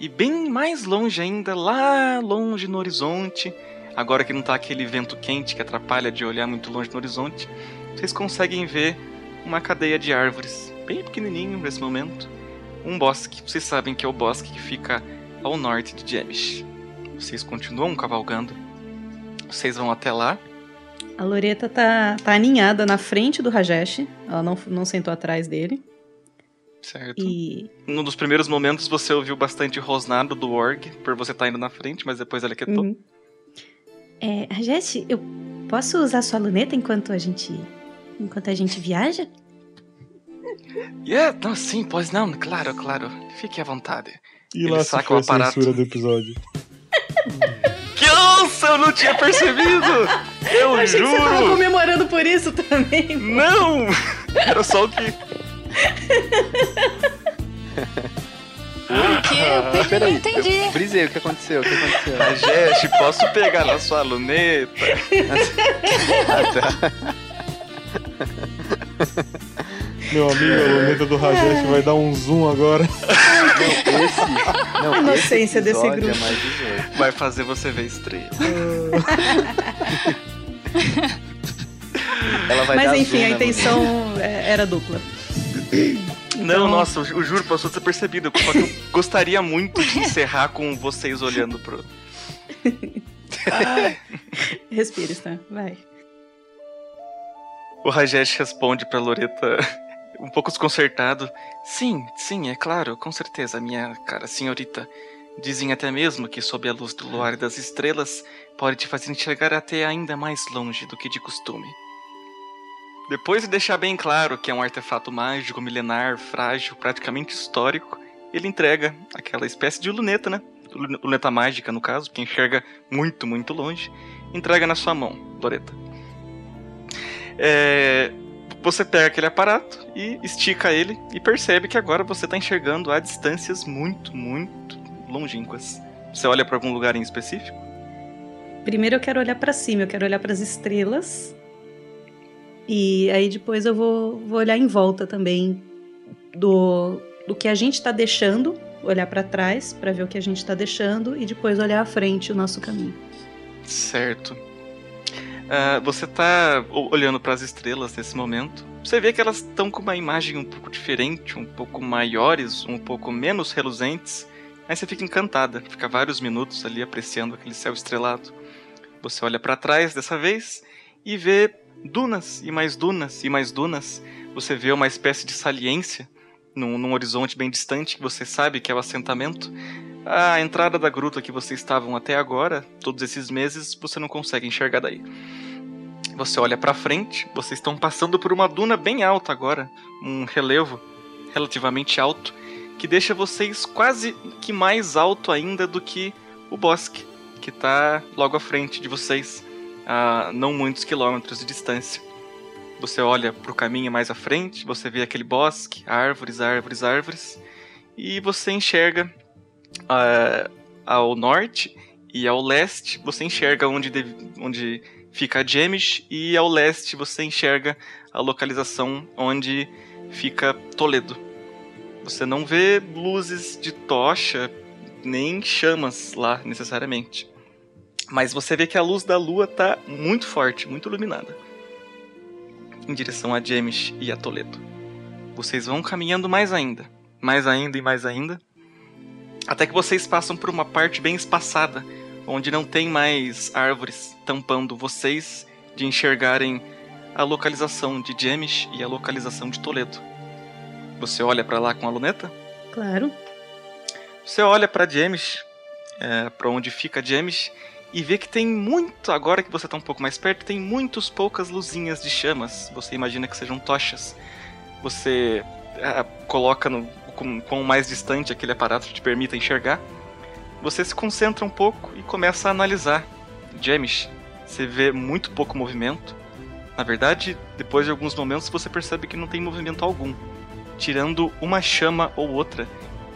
E bem mais longe ainda, lá longe no horizonte, agora que não tá aquele vento quente que atrapalha de olhar muito longe no horizonte, vocês conseguem ver uma cadeia de árvores, bem pequenininho nesse momento. Um bosque, vocês sabem que é o bosque que fica ao norte de Jemish. Vocês continuam cavalgando. Vocês vão até lá. A Loreta tá, tá aninhada na frente do Rajesh. Ela não, não sentou atrás dele. Certo. E Num dos primeiros momentos você ouviu bastante rosnado do org, por você estar indo na frente, mas depois ela quietou. Uhum. É, Rajete, eu posso usar sua luneta enquanto a gente. enquanto a gente viaja? Yeah, não, sim, pois não, claro, claro. Fique à vontade. E Ele lá se saca foi o a aparato. censura do episódio. Que nossa, eu não tinha percebido! Eu achei que você tava juro! comemorando por isso também. Não! Era só o que. O quê? Eu perdi, Peraí, não entendi. eu brisei, o que aconteceu? O que aconteceu? Rajesh, posso pegar na sua luneta? [laughs] Ah, tá. [laughs] Meu amigo, a luneta do Rajesh vai dar um zoom agora. Não, esse. Não, A inocência esse desse episódio grupo. É mais 18. Vai fazer você ver estrela. [laughs] Ela vai Mas dar enfim, zoom a intenção é- era dupla. Não, nossa, eu ju- eu juro, passou despercebido. Só que eu gostaria muito de encerrar com vocês olhando pro. Respira, Stan. Vai. O Rajesh responde pra Loreta, um pouco desconcertado. Sim, sim, é claro, com certeza, minha cara senhorita. Dizem até mesmo que sob a luz do luar e das estrelas pode te fazer enxergar até ainda mais longe do que de costume. Depois de deixar bem claro que é um artefato mágico, milenar, frágil, praticamente histórico, ele entrega aquela espécie de luneta, né? Lune- Luneta mágica, no caso, que enxerga muito, muito longe. Entrega na sua mão, Loreta. É, você pega aquele aparato e estica ele e percebe que agora você está enxergando a distâncias muito, muito longínquas. Você olha para algum lugar em específico? Primeiro eu quero olhar pra cima, eu quero olhar pras estrelas. E aí depois eu vou, vou olhar em volta também do, do que a gente tá deixando, olhar pra trás pra ver o que a gente tá deixando e depois olhar à frente o nosso caminho. Certo. Ah, você tá olhando para as estrelas nesse momento. Você vê que elas estão com uma imagem um pouco diferente, um pouco maiores, um pouco menos reluzentes. Aí você fica encantada, fica vários minutos ali apreciando aquele céu estrelado. Você olha para trás dessa vez e vê dunas e mais dunas e mais dunas. Você vê uma espécie de saliência num, num horizonte bem distante que você sabe que é o assentamento. A entrada da gruta que vocês estavam até agora, todos esses meses, você não consegue enxergar daí. Você olha para frente, vocês estão passando por uma duna bem alta agora, um relevo relativamente alto, que deixa vocês quase que mais alto ainda do que o bosque, que está logo à frente de vocês, a não muitos quilômetros de distância. Você olha para o caminho mais à frente, você vê aquele bosque, árvores, árvores, árvores, e você enxerga uh, ao norte e ao leste, você enxerga onde, deve, onde fica a Jemish, e ao leste você enxerga a localização onde fica Toledo. Você não vê luzes de tocha nem chamas lá necessariamente. Mas você vê que a luz da lua está muito forte, muito iluminada. Em direção a Jemish e a Toledo. Vocês vão caminhando mais ainda, mais ainda e mais ainda, até que vocês passam por uma parte bem espaçada, onde não tem mais árvores tampando vocês de enxergarem a localização de Jemish e a localização de Toledo. Você olha para lá com a luneta? Claro. Você olha para Jemish, é, para onde fica Jemish, e vê que tem muito, agora que você tá um pouco mais perto, tem muitas poucas luzinhas de chamas. Você imagina que sejam tochas. Você é, coloca no com, quão mais distante aquele aparato te permita enxergar. Você se concentra um pouco e começa a analisar. Jemish, você vê muito pouco movimento. Na verdade, depois de alguns momentos você percebe que não tem movimento algum, tirando uma chama ou outra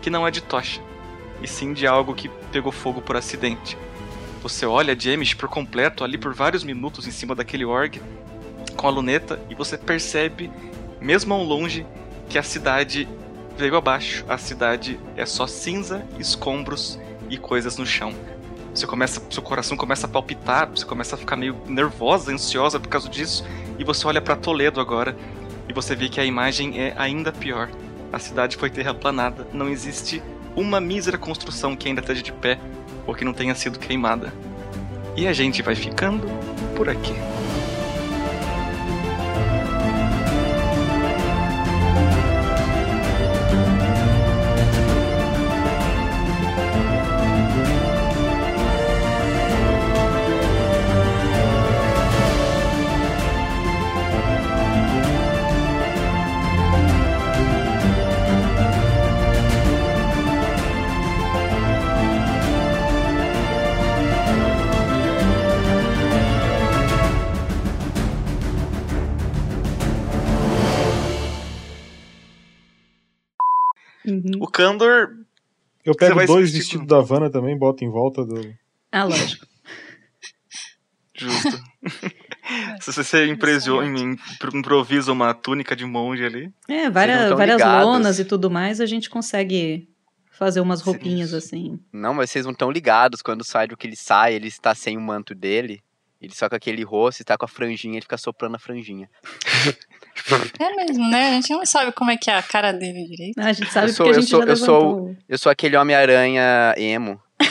que não é de tocha, e sim de algo que pegou fogo por acidente. Você olha Jemish por completo ali por vários minutos em cima daquele org com a luneta e você percebe, mesmo ao longe, que a cidade veio abaixo. A cidade é só cinza, escombros e coisas no chão. Você começa, seu coração começa a palpitar, você começa a ficar meio nervosa, ansiosa por causa disso, e você olha para Toledo agora e você vê que a imagem é ainda pior. A cidade foi terraplanada, não existe uma mísera construção que ainda esteja de pé ou que não tenha sido queimada. E a gente vai ficando por aqui. O Candor. Eu pego vai dois vestidos da Havana também, boto em volta do. Ah, lógico. Justo. [laughs] Se você improvisa uma túnica de monge ali. É, várias, várias ligados. lonas e tudo mais, a gente consegue fazer umas roupinhas assim. Não, mas vocês não estão ligados. Quando sai do que ele sai, ele está sem o manto dele. Ele só com aquele rosto, está com a franjinha, ele fica soprando a franjinha. [laughs] É mesmo, né? A gente não sabe como é que é a cara dele direito. Ah, a gente sabe eu sou, porque a eu gente sou, já eu sou, levantou. eu sou aquele Homem-Aranha emo. [laughs]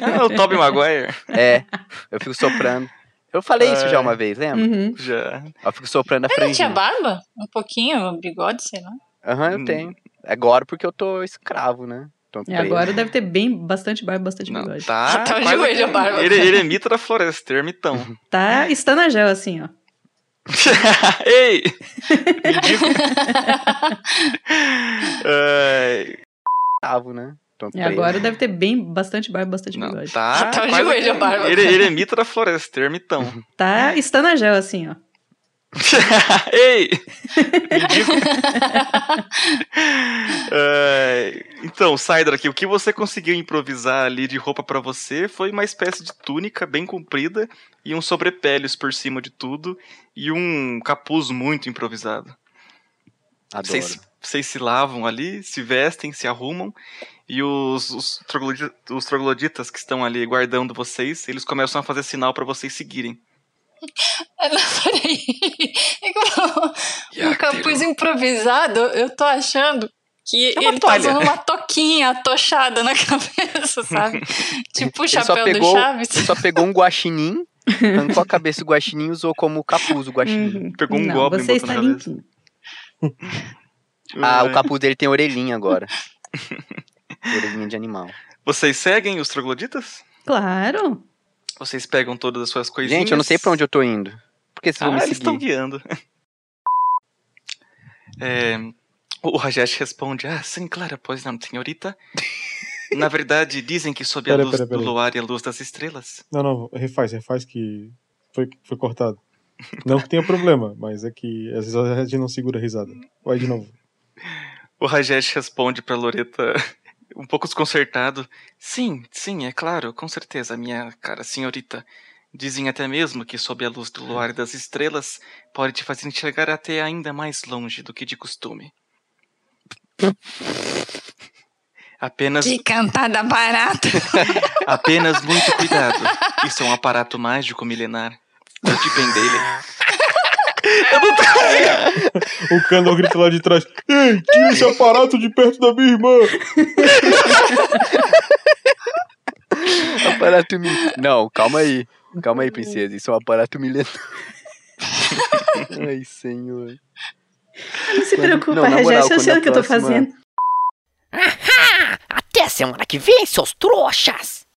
Ah, o Tobey Maguire. É, eu fico soprando. Eu falei isso já Ai. uma vez, lembra? Uhum. Já. Eu fico soprando a Ele não tinha barba? Um pouquinho, um bigode, sei lá. Aham, eu Hum. tenho. Agora porque eu tô escravo, né? Tô E preso. agora deve ter bem bastante barba, bastante Não, bigode. tá. Tá [laughs] de quase joelho a barba. Ele, ele é mito da floresta, ermitão. Tá estanagel assim, ó. [laughs] Ei! Escravo, [laughs] né? Tô E agora deve ter bem bastante barba, bastante não, bigode. tá. [laughs] Tá de joelho a barba. Ele, ele é mito da floresta, ermitão. Tá estanagel assim, ó. [laughs] Ei! Ai, [laughs] então, Saidra aqui, o que você conseguiu improvisar ali de roupa pra você foi uma espécie de túnica bem comprida e um sobrepelhos por cima de tudo e um capuz muito improvisado. Adoro. Vocês, se lavam ali, se vestem, se arrumam, e os, os, troglodi- os trogloditas que estão ali guardando vocês, eles começam a fazer sinal pra vocês seguirem. Não, peraí. [laughs] É um capuz improvisado, eu tô achando que É ele tá toalha. usando uma toquinha atochada na [laughs] cabeça, sabe? [laughs] tipo o chapéu do pegou- Chaves. Ele só pegou um guaxinim Arrancou a cabeça do guaxinim e usou como capuz o guaxinim. Uhum. Pegou um Não, goblin e você botou está na cabeça. limpinho. Ah, o Ai. capuz dele tem orelhinha agora. orelhinha de animal. Vocês seguem os trogloditas? Claro. Vocês pegam todas as suas coisinhas? Gente, eu não sei pra onde eu tô indo. Por que vocês Ah, vão me eles seguir? estão guiando. [laughs] É, o Rajesh responde: Ah, sim, claro, pois não, senhorita. [laughs] Na verdade, dizem que sob a Pera, luz pera, pera. do luar e a luz das estrelas. Não, não, refaz, refaz que foi, foi cortado. Não que tenha problema, mas é que às vezes a gente não segura a risada. Vai de novo. [laughs] O Rajesh responde pra Loreta, um pouco desconcertado: Sim, sim, é claro, com certeza, minha cara senhorita. Dizem até mesmo que sob a luz do luar e das estrelas pode te fazer enxergar até ainda mais longe do que de costume. Apenas, Que cantada barata. [laughs] apenas muito cuidado. Isso é um aparato mágico milenar. Cuide bem dele. O Candor grita lá de trás: Ei, tira esse aparato de perto da minha irmã! [laughs] Aparato milenar. Não, calma aí. Calma aí, princesa. Isso é um aparato milenar. [laughs] Ai, senhor. Não se preocupa, não, moral, eu sei quando o que eu tô fazendo. Até semana que vem, seus trouxas!